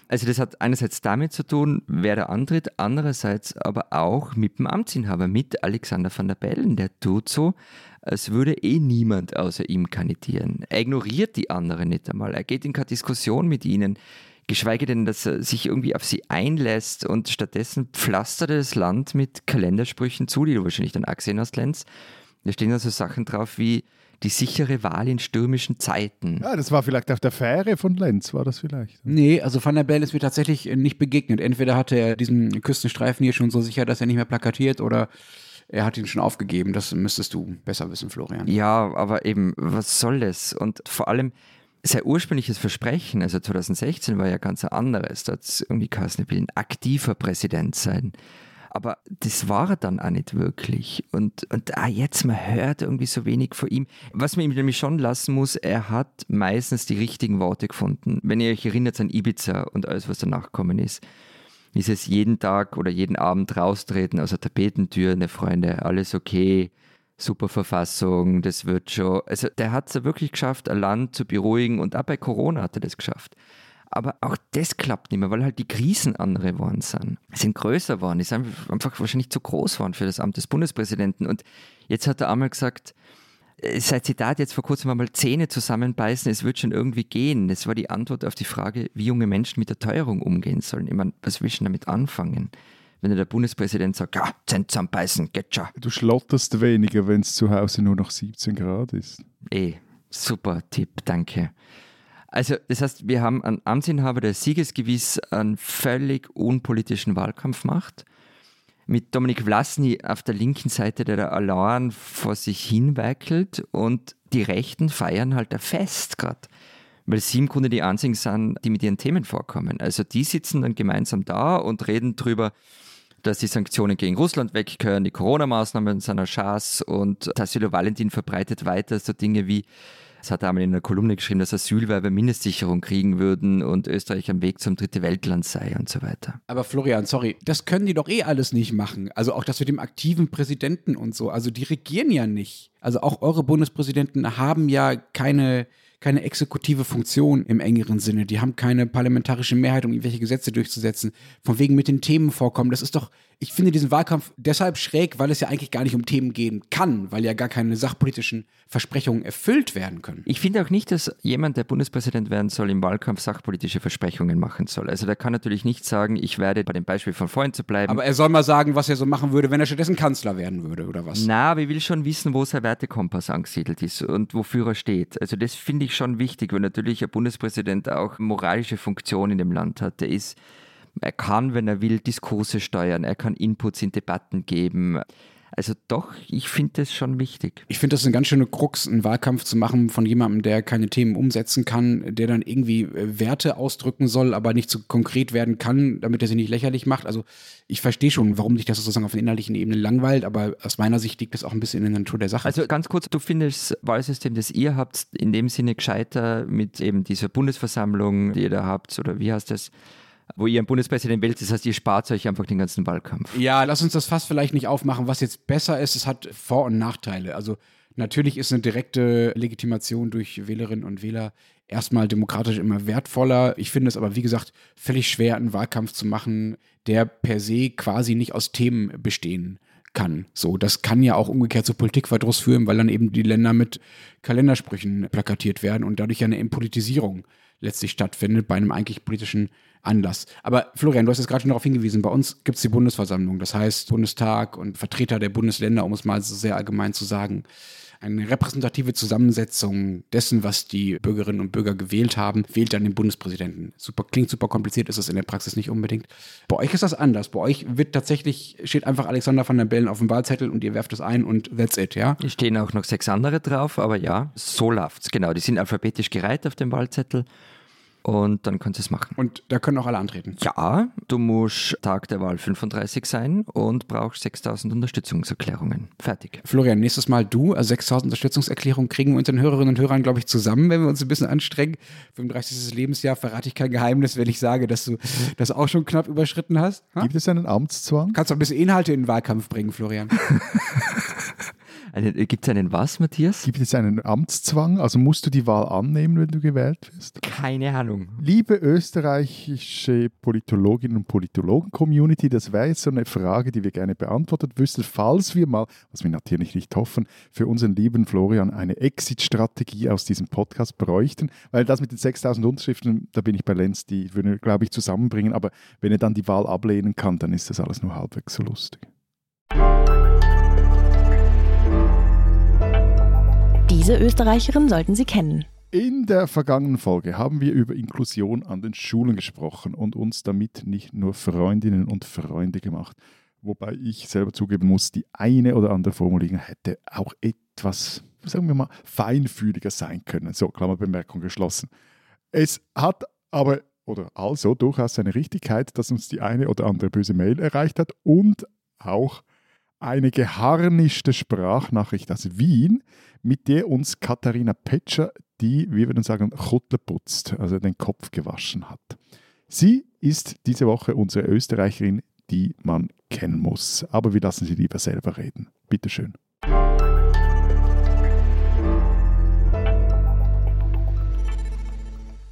Also das hat einerseits damit zu tun, wer da antritt, andererseits aber auch mit dem Amtsinhaber, mit Alexander van der Bellen. Der tut so, als würde eh niemand außer ihm kandidieren. Er ignoriert die anderen nicht einmal. Er geht in keine Diskussion mit ihnen geschweige denn, dass er sich irgendwie auf sie einlässt und stattdessen pflastert er das Land mit Kalendersprüchen zu, die du wahrscheinlich dann auch gesehen hast, Lenz. Da stehen da so Sachen drauf wie die sichere Wahl in stürmischen Zeiten. Ja, das war vielleicht auf der Fähre von Lenz, war das vielleicht. Nee, also Van der Bellen ist mir tatsächlich nicht begegnet. Entweder hatte er diesen Küstenstreifen hier schon so sicher, dass er nicht mehr plakatiert oder er hat ihn schon aufgegeben. Das müsstest du besser wissen, Florian. Ja, aber eben, was soll das? Und vor allem, sein ursprüngliches Versprechen, also 2016, war ja ganz ein anderes. Da hat es irgendwie geheißen, er will ein aktiver Präsident sein. Aber das war er dann auch nicht wirklich. Und, und ah, jetzt, man hört irgendwie so wenig von ihm. Was man ihm nämlich schon lassen muss, er hat meistens die richtigen Worte gefunden. Wenn ihr euch erinnert an Ibiza und alles, was danach gekommen ist, ist es jeden Tag oder jeden Abend raustreten aus der Tapetentür, ne Freunde, alles okay, super Verfassung, das wird schon. Also der hat es ja wirklich geschafft, ein Land zu beruhigen und auch bei Corona hat er das geschafft. Aber auch das klappt nicht mehr, weil halt die Krisen andere geworden sind. Sind größer geworden, ist einfach wahrscheinlich zu groß geworden für das Amt des Bundespräsidenten. Und jetzt hat er einmal gesagt, äh, sein Zitat jetzt vor kurzem einmal Zähne zusammenbeißen, es wird schon irgendwie gehen. Das war die Antwort auf die Frage, wie junge Menschen mit der Teuerung umgehen sollen. Ich meine, was willst du damit anfangen? wenn der Bundespräsident sagt, ja, Zent zusammenbeißen, geht schon. Du schlotterst weniger, wenn es zu Hause nur noch 17 Grad ist. Eh, super Tipp, danke. Also, das heißt, wir haben einen Amtsinhaber, der siegesgewiss einen völlig unpolitischen Wahlkampf macht. Mit Dominik Vlasny auf der linken Seite, der da allein vor sich hinweckelt und die Rechten feiern halt ein Fest gerade. Weil sie im Grunde die einzigen sind, die mit ihren Themen vorkommen. Also die sitzen dann gemeinsam da und reden drüber, dass die Sanktionen gegen Russland weggehören, die Corona-Maßnahmen sind ein Chance und Tassilo Valentin verbreitet weiter so Dinge wie das hat er einmal in einer Kolumne geschrieben, dass Asylwerber Mindestsicherung kriegen würden und Österreich am Weg zum dritte Weltland sei und so weiter. Aber Florian, sorry, das können die doch eh alles nicht machen. Also auch das mit dem aktiven Präsidenten und so. Also die regieren ja nicht. Also auch eure Bundespräsidenten haben ja keine keine exekutive Funktion im engeren Sinne. Die haben keine parlamentarische Mehrheit, um irgendwelche Gesetze durchzusetzen. Von wegen mit den Themen vorkommen. Das ist doch, ich finde diesen Wahlkampf deshalb schräg, weil es ja eigentlich gar nicht um Themen gehen kann, weil ja gar keine sachpolitischen Versprechungen erfüllt werden können. Ich finde auch nicht, dass jemand, der Bundespräsident werden soll, im Wahlkampf sachpolitische Versprechungen machen soll. Also der kann natürlich nicht sagen, ich werde bei dem Beispiel von vorhin zu bleiben. Aber er soll mal sagen, was er so machen würde, wenn er stattdessen Kanzler werden würde, oder was? Na, aber ich will schon wissen, wo sein Wertekompass angesiedelt ist und wofür er steht. Also das finde ich schon wichtig, weil natürlich ein Bundespräsident auch moralische Funktion in dem Land hat. Der ist, er kann, wenn er will, Diskurse steuern, er kann Inputs in Debatten geben. Also doch, ich finde das schon wichtig. Ich finde das eine ganz schöne Krux, einen Wahlkampf zu machen von jemandem, der keine Themen umsetzen kann, der dann irgendwie äh, Werte ausdrücken soll, aber nicht so konkret werden kann, damit er sie nicht lächerlich macht. Also ich verstehe schon, warum sich das sozusagen auf der inhaltlichen Ebene langweilt, aber aus meiner Sicht liegt das auch ein bisschen in der Natur der Sache. Also ganz kurz, du findest das Wahlsystem, das ihr habt, in dem Sinne gescheiter mit eben dieser Bundesversammlung, die ihr da habt, oder wie heißt das? Wo ihr einen Bundespräsident wählt, das heißt, ihr spart euch einfach den ganzen Wahlkampf. Ja, lass uns das fast vielleicht nicht aufmachen. Was jetzt besser ist, es hat Vor- und Nachteile. Also natürlich ist eine direkte Legitimation durch Wählerinnen und Wähler erstmal demokratisch immer wertvoller. Ich finde es aber, wie gesagt, völlig schwer, einen Wahlkampf zu machen, der per se quasi nicht aus Themen bestehen kann. So, das kann ja auch umgekehrt zu Politikverdruss führen, weil dann eben die Länder mit Kalendersprüchen plakatiert werden und dadurch ja eine Impolitisierung letztlich stattfindet bei einem eigentlich politischen Anlass. Aber Florian, du hast jetzt gerade schon darauf hingewiesen, bei uns gibt es die Bundesversammlung, das heißt Bundestag und Vertreter der Bundesländer, um es mal so sehr allgemein zu sagen. Eine repräsentative Zusammensetzung dessen, was die Bürgerinnen und Bürger gewählt haben, wählt dann den Bundespräsidenten. Super, klingt super kompliziert, ist es in der Praxis nicht unbedingt. Bei euch ist das anders. Bei euch wird tatsächlich, steht einfach Alexander van der Bellen auf dem Wahlzettel und ihr werft es ein und that's it, ja? Es stehen auch noch sechs andere drauf, aber ja, so läuft's, genau. Die sind alphabetisch gereiht auf dem Wahlzettel und dann kannst du es machen. Und da können auch alle antreten. Ja, du musst Tag der Wahl 35 sein und brauchst 6000 Unterstützungserklärungen. Fertig. Florian, nächstes Mal du, also 6000 Unterstützungserklärungen kriegen wir unseren Hörerinnen und Hörern, glaube ich, zusammen, wenn wir uns ein bisschen anstrengen. 35. Lebensjahr verrate ich kein Geheimnis, wenn ich sage, dass du das auch schon knapp überschritten hast. Ha? Gibt es einen Amtszwang? Kannst du ein bisschen Inhalte in den Wahlkampf bringen, Florian? <laughs> Gibt es einen was, Matthias? Gibt es einen Amtszwang? Also musst du die Wahl annehmen, wenn du gewählt wirst? Keine Ahnung. Liebe österreichische Politologinnen und Politologen-Community, das wäre jetzt so eine Frage, die wir gerne beantwortet wüssten, falls wir mal, was wir natürlich nicht hoffen, für unseren lieben Florian eine Exit-Strategie aus diesem Podcast bräuchten, weil das mit den 6000 Unterschriften, da bin ich bei Lenz, die würden wir, glaube ich, zusammenbringen, aber wenn er dann die Wahl ablehnen kann, dann ist das alles nur halbwegs so lustig. Diese Österreicherin sollten Sie kennen. In der vergangenen Folge haben wir über Inklusion an den Schulen gesprochen und uns damit nicht nur Freundinnen und Freunde gemacht. Wobei ich selber zugeben muss, die eine oder andere Formulierung hätte auch etwas, sagen wir mal, feinfühliger sein können. So, Klammerbemerkung geschlossen. Es hat aber, oder also durchaus seine Richtigkeit, dass uns die eine oder andere böse Mail erreicht hat und auch eine geharnischte Sprachnachricht aus Wien, mit der uns Katharina Petscher die, wir dann sagen, Kutle putzt, also den Kopf gewaschen hat. Sie ist diese Woche unsere Österreicherin, die man kennen muss. Aber wir lassen sie lieber selber reden. Bitte schön.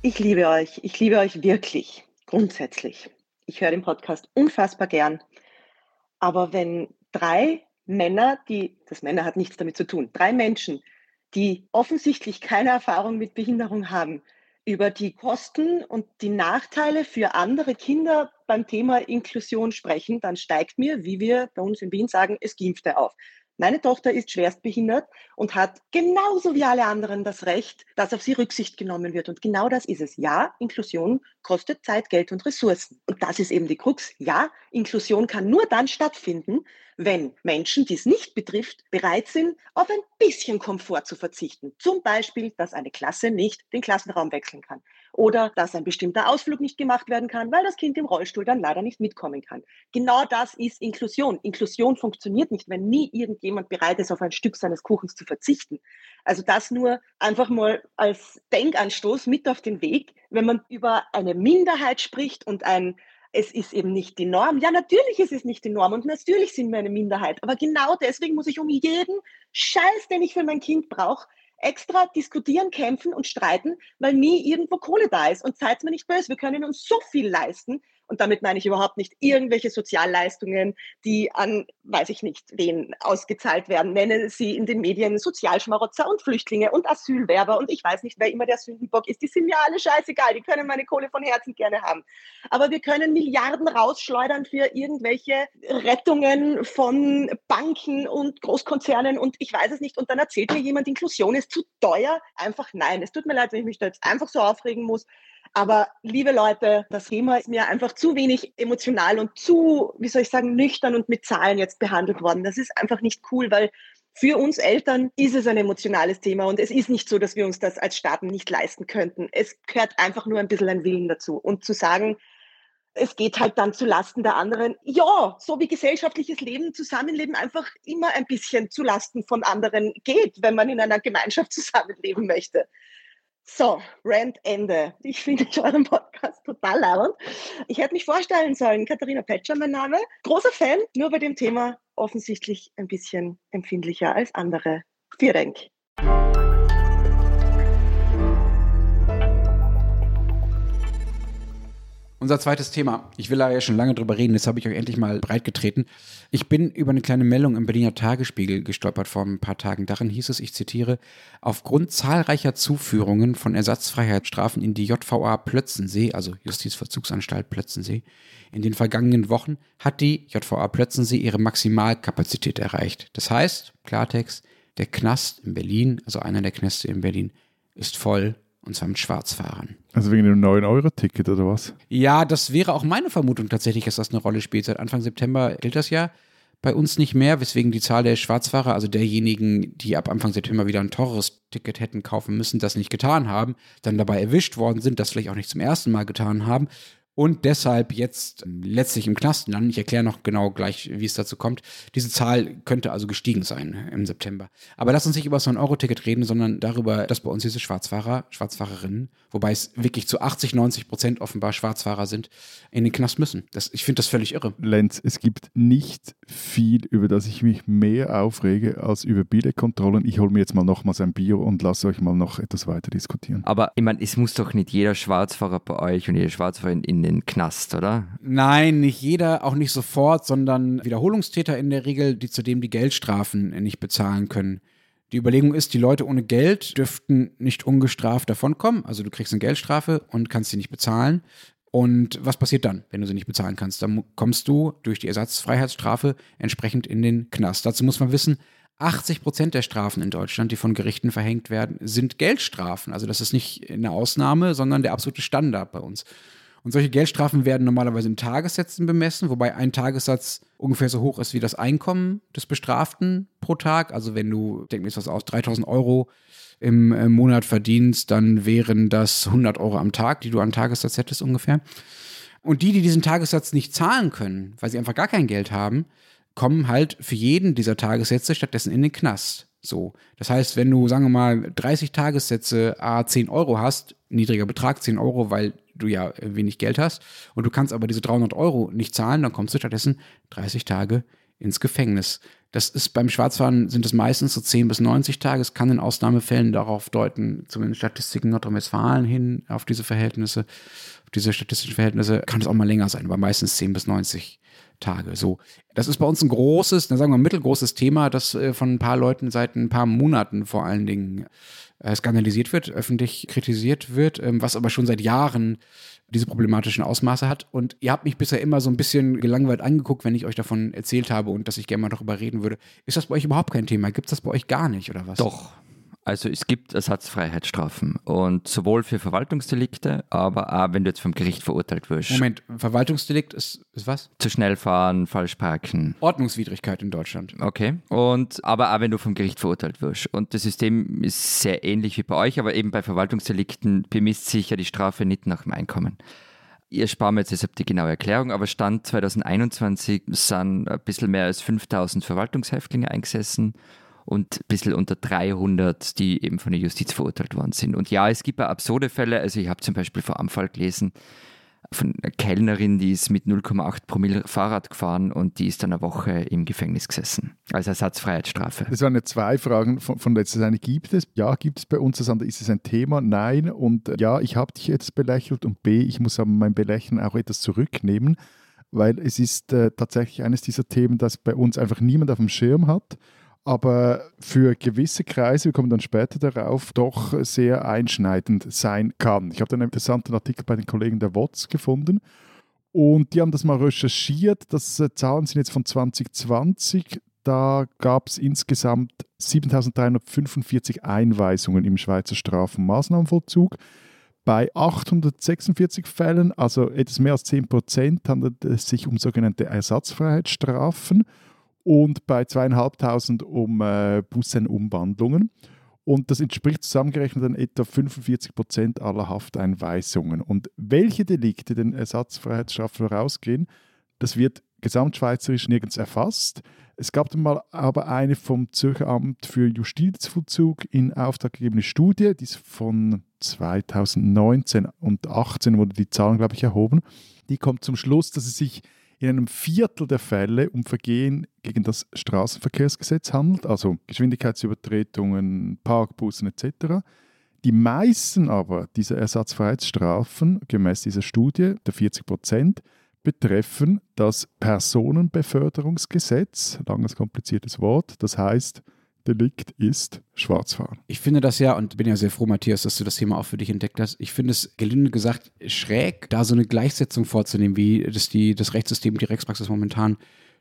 Ich liebe euch. Ich liebe euch wirklich. Grundsätzlich. Ich höre den Podcast unfassbar gern. Aber wenn drei Männer, die, das Männer hat nichts damit zu tun, drei Menschen, die offensichtlich keine Erfahrung mit Behinderung haben, über die Kosten und die Nachteile für andere Kinder beim Thema Inklusion sprechen, dann steigt mir, wie wir bei uns in Wien sagen, es Gimpfte auf. Meine Tochter ist schwerstbehindert und hat genauso wie alle anderen das Recht, dass auf sie Rücksicht genommen wird. Und genau das ist es. Ja, Inklusion kostet Zeit, Geld und Ressourcen. Und das ist eben die Krux. Ja, Inklusion kann nur dann stattfinden, wenn Menschen, die es nicht betrifft, bereit sind, auf ein bisschen Komfort zu verzichten. Zum Beispiel, dass eine Klasse nicht den Klassenraum wechseln kann oder dass ein bestimmter Ausflug nicht gemacht werden kann, weil das Kind im Rollstuhl dann leider nicht mitkommen kann. Genau das ist Inklusion. Inklusion funktioniert nicht, wenn nie irgendjemand bereit ist, auf ein Stück seines Kuchens zu verzichten. Also das nur einfach mal als Denkanstoß mit auf den Weg, wenn man über eine Minderheit spricht und ein es ist eben nicht die Norm. Ja, natürlich ist es nicht die Norm und natürlich sind wir eine Minderheit. Aber genau deswegen muss ich um jeden Scheiß, den ich für mein Kind brauche, extra diskutieren, kämpfen und streiten, weil nie irgendwo Kohle da ist. Und seid mir nicht böse, wir können uns so viel leisten, und damit meine ich überhaupt nicht irgendwelche Sozialleistungen, die an, weiß ich nicht, wen ausgezahlt werden. Nenne sie in den Medien Sozialschmarotzer und Flüchtlinge und Asylwerber und ich weiß nicht, wer immer der Sündenbock ist. Die sind mir alle scheißegal. Die können meine Kohle von Herzen gerne haben. Aber wir können Milliarden rausschleudern für irgendwelche Rettungen von Banken und Großkonzernen und ich weiß es nicht. Und dann erzählt mir jemand, Inklusion ist zu teuer. Einfach nein. Es tut mir leid, wenn ich mich da jetzt einfach so aufregen muss. Aber liebe Leute, das Thema ist mir einfach zu wenig emotional und zu, wie soll ich sagen, nüchtern und mit Zahlen jetzt behandelt worden. Das ist einfach nicht cool, weil für uns Eltern ist es ein emotionales Thema und es ist nicht so, dass wir uns das als Staaten nicht leisten könnten. Es gehört einfach nur ein bisschen ein Willen dazu. Und zu sagen, es geht halt dann zu Lasten der anderen. Ja, so wie gesellschaftliches Leben, Zusammenleben einfach immer ein bisschen zu Lasten von anderen geht, wenn man in einer Gemeinschaft <laughs> zusammenleben möchte. So, Rant Ende. Ich finde <laughs> euren Podcast total leibend. Ich hätte mich vorstellen sollen, Katharina Petscher, mein Name. Großer Fan, nur bei dem Thema offensichtlich ein bisschen empfindlicher als andere. Vielen Dank. Unser zweites Thema. Ich will da ja schon lange drüber reden, jetzt habe ich euch endlich mal breitgetreten. Ich bin über eine kleine Meldung im Berliner Tagesspiegel gestolpert vor ein paar Tagen. Darin hieß es, ich zitiere, aufgrund zahlreicher Zuführungen von Ersatzfreiheitsstrafen in die JVA Plötzensee, also Justizvollzugsanstalt Plötzensee, in den vergangenen Wochen hat die JVA Plötzensee ihre Maximalkapazität erreicht. Das heißt, Klartext, der Knast in Berlin, also einer der Knäste in Berlin, ist voll und zwar mit Schwarzfahrern. Also wegen dem 9-Euro-Ticket oder was? Ja, das wäre auch meine Vermutung tatsächlich, dass das eine Rolle spielt. Seit Anfang September gilt das ja bei uns nicht mehr, weswegen die Zahl der Schwarzfahrer, also derjenigen, die ab Anfang September wieder ein teures Ticket hätten kaufen müssen, das nicht getan haben, dann dabei erwischt worden sind, das vielleicht auch nicht zum ersten Mal getan haben und deshalb jetzt letztlich im Knast landen. Ich erkläre noch genau gleich, wie es dazu kommt. Diese Zahl könnte also gestiegen sein im September. Aber lass uns nicht über so ein Euro-Ticket reden, sondern darüber, dass bei uns diese Schwarzfahrer, Schwarzfahrerinnen, wobei es wirklich zu 80, 90 Prozent offenbar Schwarzfahrer sind, in den Knast müssen. Das, ich finde das völlig irre. Lenz, es gibt nicht viel, über das ich mich mehr aufrege als über Billetkontrollen. Ich hole mir jetzt mal nochmals ein Bier und lasse euch mal noch etwas weiter diskutieren. Aber ich meine, es muss doch nicht jeder Schwarzfahrer bei euch und jede Schwarzfahrerin in den Knast, oder? Nein, nicht jeder, auch nicht sofort, sondern Wiederholungstäter in der Regel, die zudem die Geldstrafen nicht bezahlen können. Die Überlegung ist, die Leute ohne Geld dürften nicht ungestraft davonkommen. Also du kriegst eine Geldstrafe und kannst sie nicht bezahlen. Und was passiert dann, wenn du sie nicht bezahlen kannst? Dann kommst du durch die Ersatzfreiheitsstrafe entsprechend in den Knast. Dazu muss man wissen, 80 Prozent der Strafen in Deutschland, die von Gerichten verhängt werden, sind Geldstrafen. Also das ist nicht eine Ausnahme, sondern der absolute Standard bei uns. Und solche Geldstrafen werden normalerweise in Tagessätzen bemessen, wobei ein Tagessatz ungefähr so hoch ist wie das Einkommen des Bestraften pro Tag. Also wenn du, denk mir jetzt was aus, 3000 Euro im äh, Monat verdienst, dann wären das 100 Euro am Tag, die du an Tagessatz hättest ungefähr. Und die, die diesen Tagessatz nicht zahlen können, weil sie einfach gar kein Geld haben, kommen halt für jeden dieser Tagessätze stattdessen in den Knast. So. Das heißt, wenn du, sagen wir mal, 30 Tagessätze A 10 Euro hast, niedriger Betrag 10 Euro, weil du ja wenig Geld hast und du kannst aber diese 300 Euro nicht zahlen, dann kommst du stattdessen 30 Tage ins Gefängnis. Das ist beim Schwarzfahren sind es meistens so 10 bis 90 Tage. Es kann in Ausnahmefällen darauf deuten, zumindest Statistiken Nordrhein-Westfalen hin auf diese Verhältnisse, auf diese statistischen Verhältnisse, kann es auch mal länger sein, aber meistens 10 bis 90 Tage. So, das ist bei uns ein großes, sagen wir mittelgroßes Thema, das äh, von ein paar Leuten seit ein paar Monaten vor allen Dingen äh, skandalisiert wird, öffentlich kritisiert wird, ähm, was aber schon seit Jahren diese problematischen Ausmaße hat. Und ihr habt mich bisher immer so ein bisschen gelangweilt angeguckt, wenn ich euch davon erzählt habe und dass ich gerne mal darüber reden würde. Ist das bei euch überhaupt kein Thema? Gibt es das bei euch gar nicht oder was? Doch. Also es gibt Ersatzfreiheitsstrafen und sowohl für Verwaltungsdelikte, aber auch wenn du jetzt vom Gericht verurteilt wirst. Moment, Verwaltungsdelikt ist, ist was? Zu schnell fahren, falsch parken. Ordnungswidrigkeit in Deutschland. Okay. Und aber auch wenn du vom Gericht verurteilt wirst. Und das System ist sehr ähnlich wie bei euch, aber eben bei Verwaltungsdelikten bemisst sich ja die Strafe nicht nach dem Einkommen. Ich spare mir jetzt deshalb die genaue Erklärung, aber Stand 2021 sind ein bisschen mehr als 5000 Verwaltungshäftlinge eingesessen und ein bisschen unter 300, die eben von der Justiz verurteilt worden sind. Und ja, es gibt auch absurde Fälle. Also ich habe zum Beispiel vor einem Fall gelesen, von einer Kellnerin, die ist mit 0,8 Promille Fahrrad gefahren und die ist dann eine Woche im Gefängnis gesessen. Als Ersatzfreiheitsstrafe. Das waren ja zwei Fragen von, von letzter Seite. Gibt es? Ja, gibt es bei uns das andere? Ist es ein Thema? Nein. Und äh, ja, ich habe dich jetzt belächelt und B, ich muss aber mein Belächeln auch etwas zurücknehmen, weil es ist äh, tatsächlich eines dieser Themen, das bei uns einfach niemand auf dem Schirm hat aber für gewisse Kreise, wir kommen dann später darauf, doch sehr einschneidend sein kann. Ich habe dann einen interessanten Artikel bei den Kollegen der WOTS gefunden und die haben das mal recherchiert. Das äh, Zahlen sind jetzt von 2020. Da gab es insgesamt 7345 Einweisungen im Schweizer Straf- und Maßnahmenvollzug. Bei 846 Fällen, also etwas mehr als 10 Prozent, handelt es sich um sogenannte Ersatzfreiheitsstrafen und bei zweieinhalbtausend um äh, Bussenumwandlungen. Und das entspricht zusammengerechnet dann etwa 45 Prozent aller Hafteinweisungen. Und welche Delikte den Ersatzfreiheitsstrafen vorausgehen, das wird gesamtschweizerisch nirgends erfasst. Es gab dann mal aber eine vom Zürcher Amt für Justizvollzug in Auftrag gegebene Studie, die ist von 2019 und 2018 wurde die Zahlen, glaube ich, erhoben. Die kommt zum Schluss, dass es sich in einem Viertel der Fälle um Vergehen gegen das Straßenverkehrsgesetz handelt, also Geschwindigkeitsübertretungen, Parkbussen etc. Die meisten aber dieser Ersatzfreiheitsstrafen, gemäß dieser Studie, der 40 Prozent, betreffen das Personenbeförderungsgesetz, langes kompliziertes Wort, das heißt Delikt ist Schwarzfahren. Ich finde das ja, und bin ja sehr froh, Matthias, dass du das Thema auch für dich entdeckt hast. Ich finde es gelinde gesagt schräg, da so eine Gleichsetzung vorzunehmen, wie das, die, das Rechtssystem, die Rechtspraxis momentan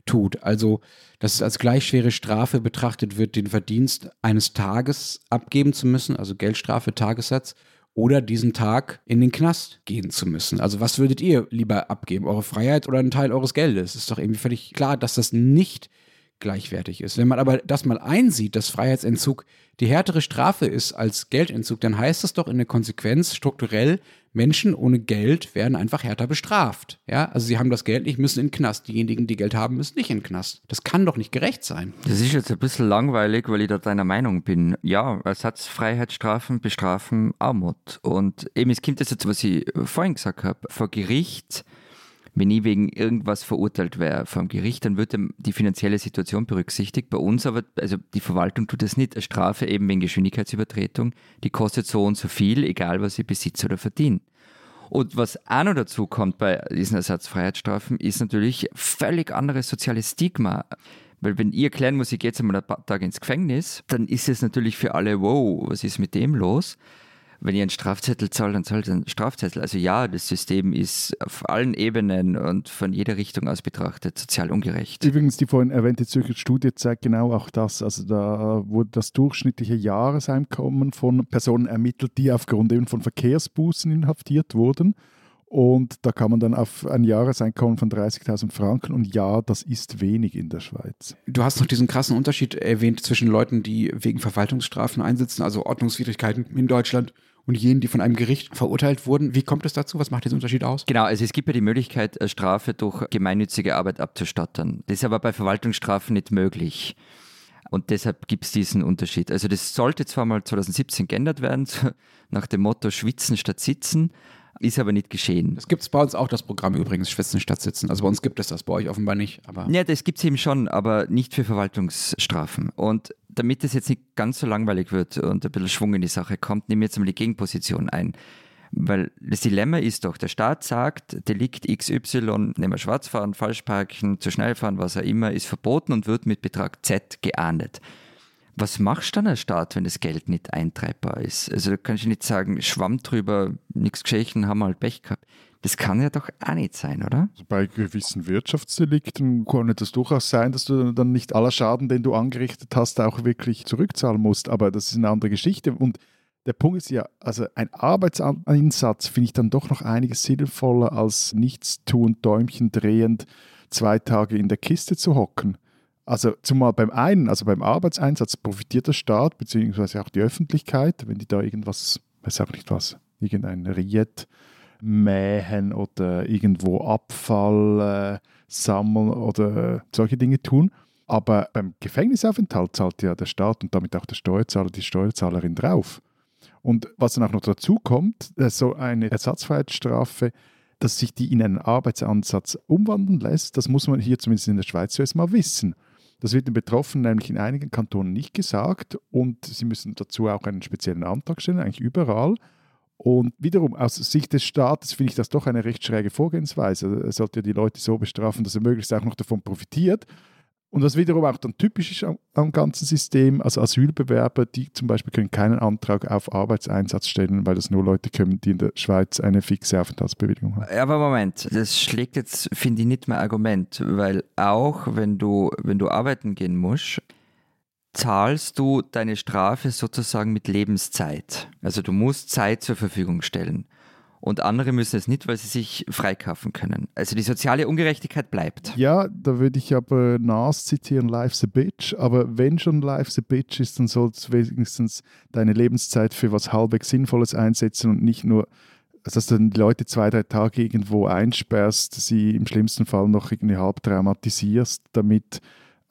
tut. Also, dass es als gleich schwere Strafe betrachtet wird, den Verdienst eines Tages abgeben zu müssen, also Geldstrafe, Tagessatz, oder diesen Tag in den Knast gehen zu müssen. Also was würdet ihr lieber abgeben? Eure Freiheit oder einen Teil eures Geldes? Ist doch irgendwie völlig klar, dass das nicht gleichwertig ist. Wenn man aber das mal einsieht, dass Freiheitsentzug die härtere Strafe ist als Geldentzug, dann heißt das doch in der Konsequenz strukturell, Menschen ohne Geld werden einfach härter bestraft. Ja, also sie haben das Geld nicht, müssen in den Knast. Diejenigen, die Geld haben, müssen nicht in den Knast. Das kann doch nicht gerecht sein. Das ist jetzt ein bisschen langweilig, weil ich da deiner Meinung bin. Ja, Ersatzfreiheitsstrafen bestrafen Armut. Und eben, es kommt jetzt, was ich vorhin gesagt habe, vor Gericht wenn ich wegen irgendwas verurteilt wäre vom Gericht, dann wird die finanzielle Situation berücksichtigt. Bei uns aber, also die Verwaltung tut das nicht. Eine Strafe eben wegen Geschwindigkeitsübertretung, die kostet so und so viel, egal was ich besitze oder verdiene. Und was auch noch dazu kommt bei diesen Ersatzfreiheitsstrafen, ist natürlich völlig anderes soziales Stigma. Weil wenn ich erklären muss, ich gehe jetzt einmal ein paar Tage ins Gefängnis, dann ist es natürlich für alle, wow, was ist mit dem los? Wenn ihr einen Strafzettel zahlt, dann zahlt ihr einen Strafzettel. Also ja, das System ist auf allen Ebenen und von jeder Richtung aus betrachtet sozial ungerecht. Übrigens, die vorhin erwähnte Zürcher Studie zeigt genau auch das. Also da wurde das durchschnittliche Jahreseinkommen von Personen ermittelt, die aufgrund eben von Verkehrsbußen inhaftiert wurden. Und da kann man dann auf ein Jahreseinkommen von 30.000 Franken und ja, das ist wenig in der Schweiz. Du hast noch diesen krassen Unterschied erwähnt zwischen Leuten, die wegen Verwaltungsstrafen einsitzen, also Ordnungswidrigkeiten in Deutschland und jenen, die von einem Gericht verurteilt wurden. Wie kommt es dazu? Was macht diesen Unterschied aus? Genau, also es gibt ja die Möglichkeit, Strafe durch gemeinnützige Arbeit abzustattern. Das ist aber bei Verwaltungsstrafen nicht möglich. Und deshalb gibt es diesen Unterschied. Also das sollte zwar mal 2017 geändert werden, <laughs> nach dem Motto Schwitzen statt Sitzen. Ist aber nicht geschehen. Das gibt es bei uns auch, das Programm übrigens, Schwitzen statt Sitzen. Also bei uns gibt es das, bei euch offenbar nicht. Aber ja, das gibt es eben schon, aber nicht für Verwaltungsstrafen. Und damit es jetzt nicht ganz so langweilig wird und ein bisschen Schwung in die Sache kommt, nehmen wir jetzt mal die Gegenposition ein. Weil das Dilemma ist doch, der Staat sagt, Delikt XY, nehmen wir Schwarzfahren, Falschparken, zu schnell fahren, was auch immer, ist verboten und wird mit Betrag Z geahndet. was machst du dann als Staat, wenn das Geld nicht eintreibbar ist? Also da kannst du nicht sagen, Schwamm drüber, nichts geschehen, haben wir halt Pech gehabt. Das kann ja doch auch nicht sein, oder? Bei gewissen Wirtschaftsdelikten kann es durchaus sein, dass du dann nicht aller Schaden, den du angerichtet hast, auch wirklich zurückzahlen musst. Aber das ist eine andere Geschichte. Und der Punkt ist ja, also ein Arbeitseinsatz finde ich dann doch noch einiges sinnvoller, als nichts tun, Däumchen drehend, zwei Tage in der Kiste zu hocken. Also zumal beim einen, also beim Arbeitseinsatz profitiert der Staat beziehungsweise auch die Öffentlichkeit, wenn die da irgendwas, weiß auch nicht was, irgendein Riet mähen oder irgendwo Abfall äh, sammeln oder solche Dinge tun. Aber beim Gefängnisaufenthalt zahlt ja der Staat und damit auch der Steuerzahler, die Steuerzahlerin drauf. Und was dann auch noch dazu kommt, äh, so eine Ersatzfreiheitsstrafe, dass sich die in einen Arbeitsansatz umwandeln lässt, das muss man hier zumindest in der Schweiz zuerst mal wissen. Das wird den Betroffenen nämlich in einigen Kantonen nicht gesagt und sie müssen dazu auch einen speziellen Antrag stellen, eigentlich überall. Und wiederum aus Sicht des Staates finde ich das doch eine recht schräge Vorgehensweise. Er sollte ja die Leute so bestrafen, dass er möglichst auch noch davon profitiert. Und was wiederum auch dann typisch ist am, am, ganzen System, also Asylbewerber, die zum Beispiel können keinen Antrag auf Arbeitseinsatz stellen, weil das nur Leute können, die in der Schweiz eine fixe Aufenthaltsbewilligung haben. Aber Moment, das schlägt jetzt, finde ich, nicht mehr Argument, weil auch wenn du, wenn du arbeiten gehen musst, zahlst du deine Strafe sozusagen mit Lebenszeit. Also du musst Zeit zur Verfügung stellen. Und andere müssen es nicht, weil sie sich freikaufen können. Also die soziale Ungerechtigkeit bleibt. Ja, da würde ich aber Nas zitieren, Life's a Bitch. Aber wenn schon Life's a Bitch ist, dann sollst du wenigstens deine Lebenszeit für was halbwegs Sinnvolles einsetzen und nicht nur dass du die Leute zwei, drei Tage irgendwo einsperrst, sie im schlimmsten Fall noch irgendwie halb traumatisierst, damit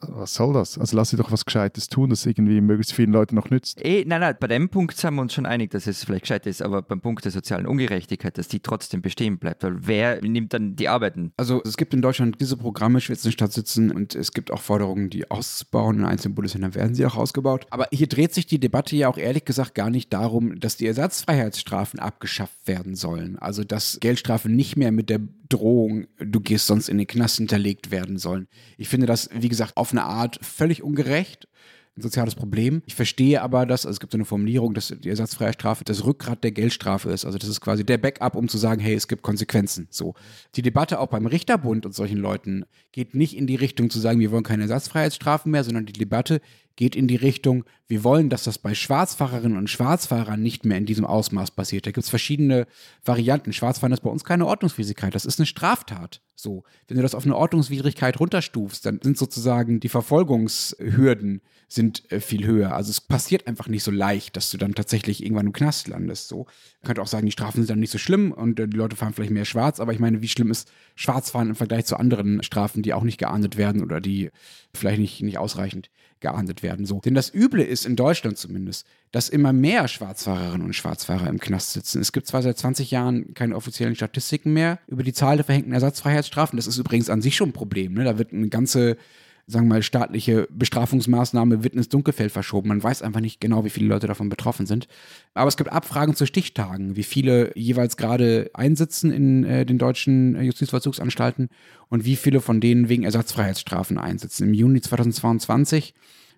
was soll das? Also lass sie doch was Gescheites tun, das irgendwie möglichst vielen Leuten noch nützt. Eh, nein, nein, bei dem Punkt sind wir uns schon einig, dass es vielleicht gescheit ist, aber beim Punkt der sozialen Ungerechtigkeit, dass die trotzdem bestehen bleibt, weil wer nimmt dann die Arbeiten? Also es gibt in Deutschland diese Programme, ich will jetzt Stadt sitzen und es gibt auch Forderungen, die auszubauen. In einzelnen Bundesländern werden sie auch ausgebaut. Aber hier dreht sich die Debatte ja auch ehrlich gesagt gar nicht darum, dass die Ersatzfreiheitsstrafen abgeschafft werden sollen. Also dass Geldstrafen nicht mehr mit der Drohung, du gehst sonst in den Knast hinterlegt werden sollen. Ich finde das, wie gesagt, auf eine Art völlig ungerecht ein soziales Problem. Ich verstehe aber, dass, also es gibt so eine Formulierung, dass die ersatzfreie Strafe das Rückgrat der Geldstrafe ist. Also das ist quasi der Backup, um zu sagen, hey, es gibt Konsequenzen. So. Die Debatte auch beim Richterbund und solchen Leuten geht nicht in die Richtung zu sagen, wir wollen keine Ersatzfreiheitsstrafen mehr, sondern die Debatte geht in die Richtung, wir wollen, dass das bei Schwarzfahrerinnen und Schwarzfahrern nicht mehr in diesem Ausmaß passiert. Da gibt es verschiedene Varianten. Schwarzfahren ist bei uns keine Ordnungswidrigkeit, das ist eine Straftat. So, wenn du das auf eine Ordnungswidrigkeit runterstufst, dann sind sozusagen die Verfolgungshürden sind äh, viel höher. Also es passiert einfach nicht so leicht, dass du dann tatsächlich irgendwann im Knast landest. So, man könnte auch sagen, die Strafen sind dann nicht so schlimm und äh, die Leute fahren vielleicht mehr schwarz. Aber ich meine, wie schlimm ist Schwarzfahren im Vergleich zu anderen Strafen, die auch nicht geahndet werden oder die vielleicht nicht, nicht ausreichend geahndet werden. So. Denn das Üble ist in Deutschland zumindest, dass immer mehr Schwarzfahrerinnen und Schwarzfahrer im Knast sitzen. Es gibt zwar seit 20 Jahren keine offiziellen Statistiken mehr über die Zahl der verhängten Ersatzfreiheitsstrafen. Das ist übrigens an sich schon ein Problem. Ne? Da wird eine ganze sagen wir mal, staatliche Bestrafungsmaßnahme wird ins Dunkelfeld verschoben. Man weiß einfach nicht genau, wie viele Leute davon betroffen sind. Aber es gibt Abfragen zu Stichtagen, wie viele jeweils gerade einsitzen in äh, den deutschen Justizvollzugsanstalten und wie viele von denen wegen Ersatzfreiheitsstrafen einsitzen. Im Juni 2022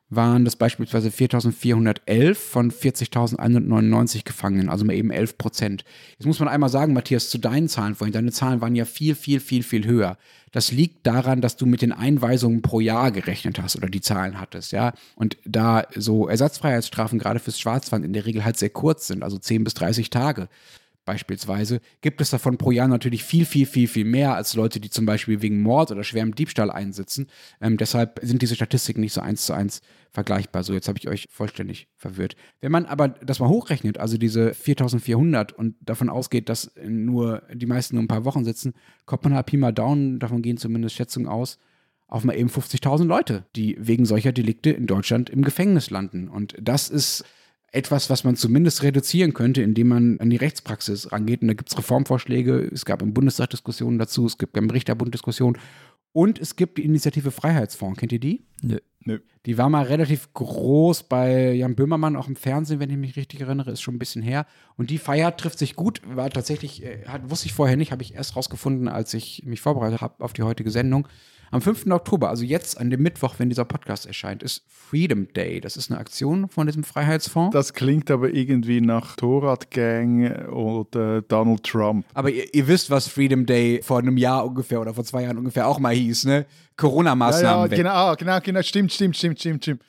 waren das beispielsweise 4.411 von 40.199 Gefangenen, also mal eben 11 Prozent. Jetzt muss man einmal sagen, Matthias, zu deinen Zahlen vorhin, deine Zahlen waren ja viel, viel, viel, viel höher. Das liegt daran, dass du mit den Einweisungen pro Jahr gerechnet hast oder die Zahlen hattest, ja. Und da so Ersatzfreiheitsstrafen gerade fürs Schwarzfahren in der Regel halt sehr kurz sind, also 10 bis 30 Tage, beispielsweise, gibt es davon pro Jahr natürlich viel, viel, viel, viel mehr als Leute, die zum Beispiel wegen Mord oder schwerem Diebstahl einsitzen. Ähm, deshalb sind diese Statistiken nicht so eins zu eins vergleichbar. So, jetzt habe ich euch vollständig verwirrt. Wenn man aber das mal hochrechnet, also diese 4400 und davon ausgeht, dass nur die meisten nur ein paar Wochen sitzen, kommt man halt Pi mal Down, davon gehen zumindest Schätzungen aus, auf mal eben 50.000 Leute, die wegen solcher Delikte in Deutschland im Gefängnis landen. Und das ist etwas, was man zumindest reduzieren könnte, indem man an die Rechtspraxis rangeht. Und da gibt es Reformvorschläge. Es gab im Bundestag Diskussionen dazu, es gibt beim Richterbund Diskussionen. Und es gibt die Initiative Freiheitsfonds. Kennt ihr die? Nö. Nö. Die war mal relativ groß bei Jan Böhmermann auch im Fernsehen, wenn ich mich richtig erinnere, ist schon ein bisschen her. Und die Feier trifft sich gut, war tatsächlich, äh, hat, wusste ich vorher nicht, habe ich erst rausgefunden, als ich mich vorbereitet habe auf die heutige Sendung. Am 5. Oktober, also jetzt an dem Mittwoch, wenn dieser Podcast erscheint, ist Freedom Day. Das ist eine Aktion von diesem Freiheitsfonds. Das klingt aber irgendwie nach Torrad-Gang oder Donald Trump. Aber ihr, ihr, wisst, was Freedom Day vor einem Jahr ungefähr oder vor zwei Jahren ungefähr auch mal hieß, ne? Corona-Maßnahmen. Ja, ja genau, genau, genau, stimmt, stimmt, stimmt, stimmt, stimmt.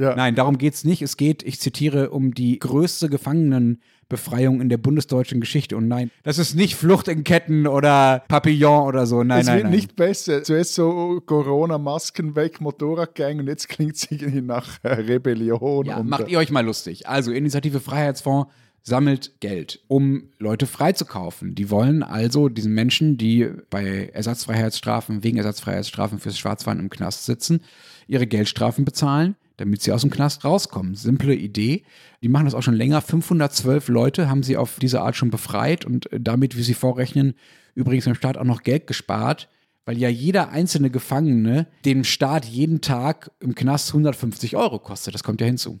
Ja. Nein, darum geht es nicht. Es geht, ich zitiere, um die größte Gefangenenbefreiung in der bundesdeutschen Geschichte. Und nein, das ist nicht Flucht in Ketten oder Papillon oder so. Nein, es nein, wird nein. nicht besser. Zuerst so Corona, Masken weg, Motorradgang und jetzt klingt es irgendwie <laughs> nach Rebellion. Ja, macht äh, ihr euch mal lustig. Also, Initiative Freiheitsfonds sammelt Geld, um Leute freizukaufen. Die wollen also diesen Menschen, die bei Ersatzfreiheitsstrafen, wegen Ersatzfreiheitsstrafen fürs Schwarzfahren im Knast sitzen, ihre Geldstrafen bezahlen, damit sie aus dem Knast rauskommen. Simple Idee. Die machen das auch schon länger. 512 Leute haben sie auf diese Art schon befreit und damit, wie sie vorrechnen, übrigens dem Staat auch noch Geld gespart, weil ja jeder einzelne Gefangene dem Staat jeden Tag im Knast 150 Euro kostet. Das kommt ja hinzu.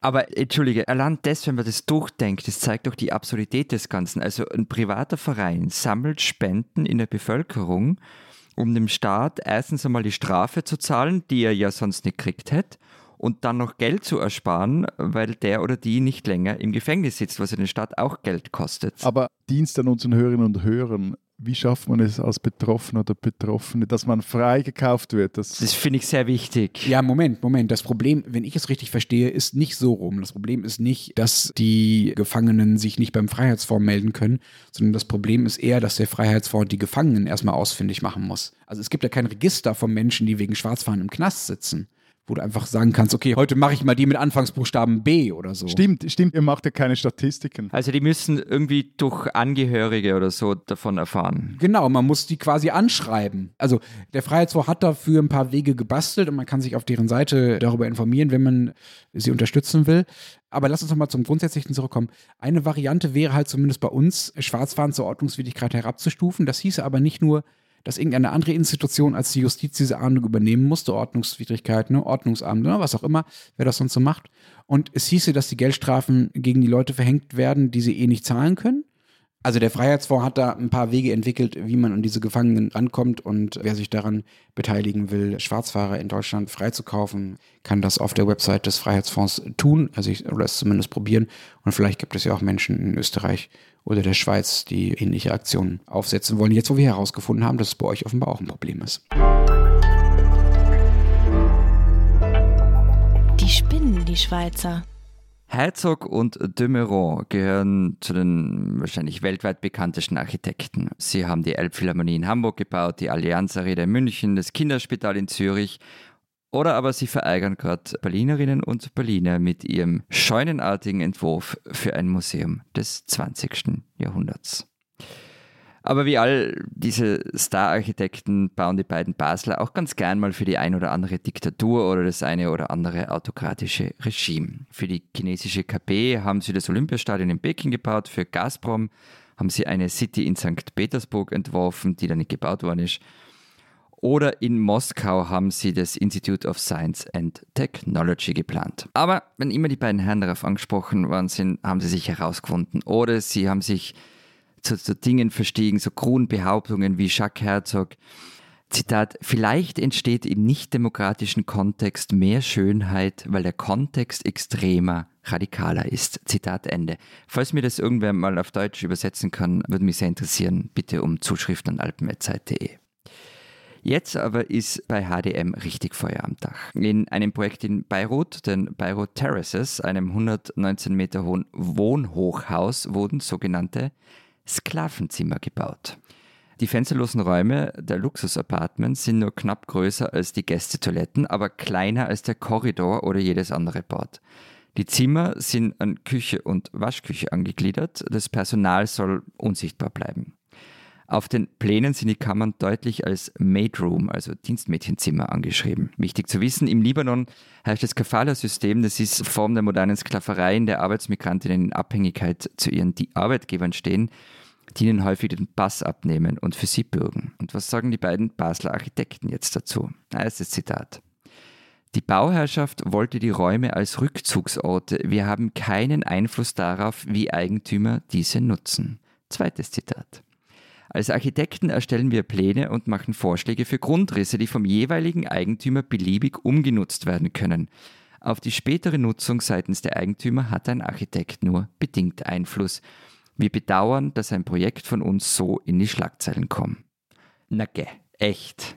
Aber entschuldige, allein das, wenn man das durchdenkt, das zeigt doch die Absurdität des Ganzen. Also ein privater Verein sammelt Spenden in der Bevölkerung, um dem Staat erstens einmal die Strafe zu zahlen, die er ja sonst nicht kriegt hätte, und dann noch Geld zu ersparen, weil der oder die nicht länger im Gefängnis sitzt, was den Staat auch Geld kostet. Aber Dienst an unseren Hörerinnen und Hörern, wie schafft man es als Betroffener oder Betroffene, dass man freigekauft wird? Das, das finde ich sehr wichtig. Ja, Moment, Moment. Das Problem, wenn ich es richtig verstehe, ist nicht so rum. Das Problem ist nicht, dass die Gefangenen sich nicht beim Freiheitsfonds melden können, sondern das Problem ist eher, dass der Freiheitsfonds die Gefangenen erstmal ausfindig machen muss. Also es gibt ja kein Register von Menschen, die wegen Schwarzfahren im Knast sitzen wo du einfach sagen kannst, okay, heute mache ich mal die mit Anfangsbuchstaben B oder so. Stimmt, stimmt, ihr macht ja keine Statistiken. Also die müssen irgendwie durch Angehörige oder so davon erfahren. Genau, man muss die quasi anschreiben. Also der Freiheitsfonds hat dafür ein paar Wege gebastelt und man kann sich auf deren Seite darüber informieren, wenn man sie unterstützen will. Aber lass uns nochmal zum Grundsätzlichen zurückkommen. Eine Variante wäre halt zumindest bei uns, Schwarzfahren zur Ordnungswidrigkeit herabzustufen. Das hieße aber nicht nur, dass irgendeine andere Institution als die Justiz diese Ahndung übernehmen musste, Ordnungswidrigkeit, ne, Ordnungsamt, ne, was auch immer, wer das sonst so macht. Und es hieße, dass die Geldstrafen gegen die Leute verhängt werden, die sie eh nicht zahlen können. Also der Freiheitsfonds hat da ein paar Wege entwickelt, wie man an diese Gefangenen rankommt und wer sich daran beteiligen will, Schwarzfahrer in Deutschland freizukaufen, kann das auf der Website des Freiheitsfonds tun, also ich, oder es zumindest probieren. Und vielleicht gibt es ja auch Menschen in Österreich oder der Schweiz, die ähnliche Aktionen aufsetzen wollen. Jetzt, wo wir herausgefunden haben, dass es bei euch offenbar auch ein Problem ist. Die spinnen, die Schweizer. Herzog und de gehören zu den wahrscheinlich weltweit bekanntesten Architekten. Sie haben die Elbphilharmonie in Hamburg gebaut, die Allianz Arena in München, das Kinderspital in Zürich. Oder aber sie verärgern gerade Berlinerinnen und Berliner mit ihrem scheunenartigen Entwurf für ein Museum des 20. Jahrhunderts. Aber wie all diese Star-Architekten bauen die beiden Basler auch ganz gern mal für die ein oder andere Diktatur oder das eine oder andere autokratische Regime. Für die chinesische KP haben sie das Olympiastadion in Peking gebaut, für Gazprom haben sie eine City in St. Petersburg entworfen, die dann nicht gebaut worden ist. Oder in Moskau haben sie das Institute of Science and Technology geplant. Aber wenn immer die beiden Herren darauf angesprochen worden sind, haben sie sich herausgefunden. Oder sie haben sich zu, zu Dingen verstiegen, so kruden Behauptungen wie Jacques Herzog. Zitat, vielleicht entsteht im nicht-demokratischen Kontext mehr Schönheit, weil der Kontext extremer, radikaler ist. Zitat Ende. Falls mir das irgendwer mal auf Deutsch übersetzen kann, würde mich sehr interessieren. Bitte um Zuschrift an alpenmetzeit.de. Jetzt aber ist bei HDM richtig Feuer am Dach. In einem Projekt in Beirut, den Beirut Terraces, einem 119 Meter hohen Wohnhochhaus, wurden sogenannte Sklavenzimmer gebaut. Die fensterlosen Räume der Luxus-Apartments sind nur knapp größer als die Gästetoiletten, aber kleiner als der Korridor oder jedes andere Bad. Die Zimmer sind an Küche und Waschküche angegliedert. Das Personal soll unsichtbar bleiben. Auf den Plänen sind die Kammern deutlich als Maid Room, also Dienstmädchenzimmer, angeschrieben. Wichtig zu wissen, im Libanon herrscht das Kafala-System, das ist Form der modernen Sklaverei, in der Arbeitsmigrantinnen in Abhängigkeit zu ihren Arbeitgebern stehen, die ihnen häufig den Pass abnehmen und für sie bürgen. Und was sagen die beiden Basler Architekten jetzt dazu? Erstes Zitat. Die Bauherrschaft wollte die Räume als Rückzugsorte. Wir haben keinen Einfluss darauf, wie Eigentümer diese nutzen. Zweites Zitat. Als Architekten erstellen wir Pläne und machen Vorschläge für Grundrisse, die vom jeweiligen Eigentümer beliebig umgenutzt werden können. Auf die spätere Nutzung seitens der Eigentümer hat ein Architekt nur bedingt Einfluss. Wir bedauern, dass ein Projekt von uns so in die Schlagzeilen kommt. Na geh, echt.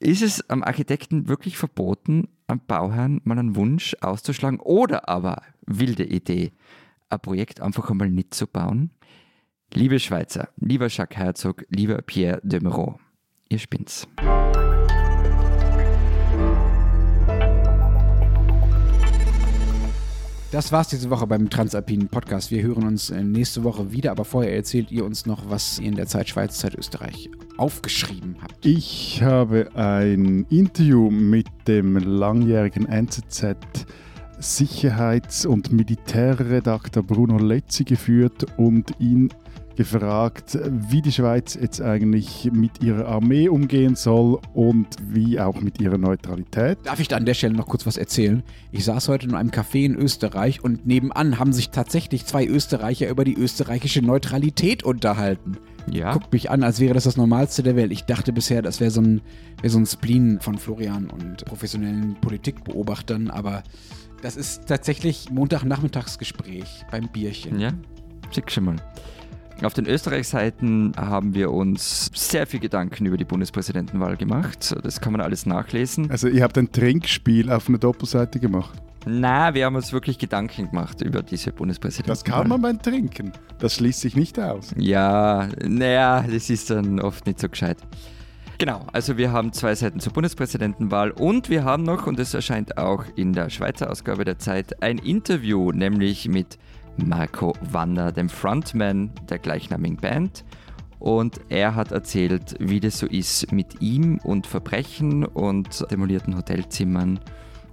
Ist es am Architekten wirklich verboten, am Bauherrn mal einen Wunsch auszuschlagen oder aber, wilde Idee, ein Projekt einfach einmal nicht zu bauen? Liebe Schweizer, lieber Jacques Herzog, lieber Pierre Demereau, ihr spinnt's. Das war's diese Woche beim Transalpinen Podcast. Wir hören uns äh, nächste Woche wieder, aber vorher erzählt ihr uns noch, was ihr in der Zeit Schweiz, Zeit Österreich aufgeschrieben habt. Ich habe ein Interview mit dem langjährigen NZZ Sicherheits- und Militärredakteur Bruno Letzi geführt und ihn gefragt, wie die Schweiz jetzt eigentlich mit ihrer Armee umgehen soll und wie auch mit ihrer Neutralität. Darf ich da an der Stelle noch kurz was erzählen? Ich saß heute in einem Café in Österreich und nebenan haben sich tatsächlich zwei Österreicher über die österreichische Neutralität unterhalten. Ja. Guckt mich an, als wäre das das Normalste der Welt. Ich dachte bisher, das wäre so ein, wär so ein Spleen von Florian und professionellen Politikbeobachtern, aber das ist tatsächlich Montagnachmittagsgespräch beim Bierchen. Ja, schick schon mal. Auf den Österreich-Seiten haben wir uns sehr viel Gedanken über die Bundespräsidentenwahl gemacht. Das kann man alles nachlesen. Also ihr habt ein Trinkspiel auf einer Doppelseite gemacht. Na, wir haben uns wirklich Gedanken gemacht über diese Bundespräsidentenwahl. Das kann man beim Trinken. Das schließt sich nicht aus. Ja, naja, das ist dann oft nicht so gescheit. Genau, also wir haben zwei Seiten zur Bundespräsidentenwahl und wir haben noch, und das erscheint auch in der Schweizer Ausgabe der Zeit, ein Interview, nämlich mit Marco Wander, dem Frontman der gleichnamigen Band. Und er hat erzählt, wie das so ist mit ihm und Verbrechen und demolierten Hotelzimmern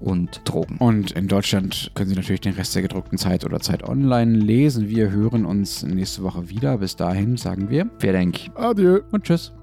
und Drogen. Und in Deutschland können Sie natürlich den Rest der gedruckten Zeit oder Zeit online lesen. Wir hören uns nächste Woche wieder. Bis dahin sagen wir. Wer denkt? Adieu. Und tschüss.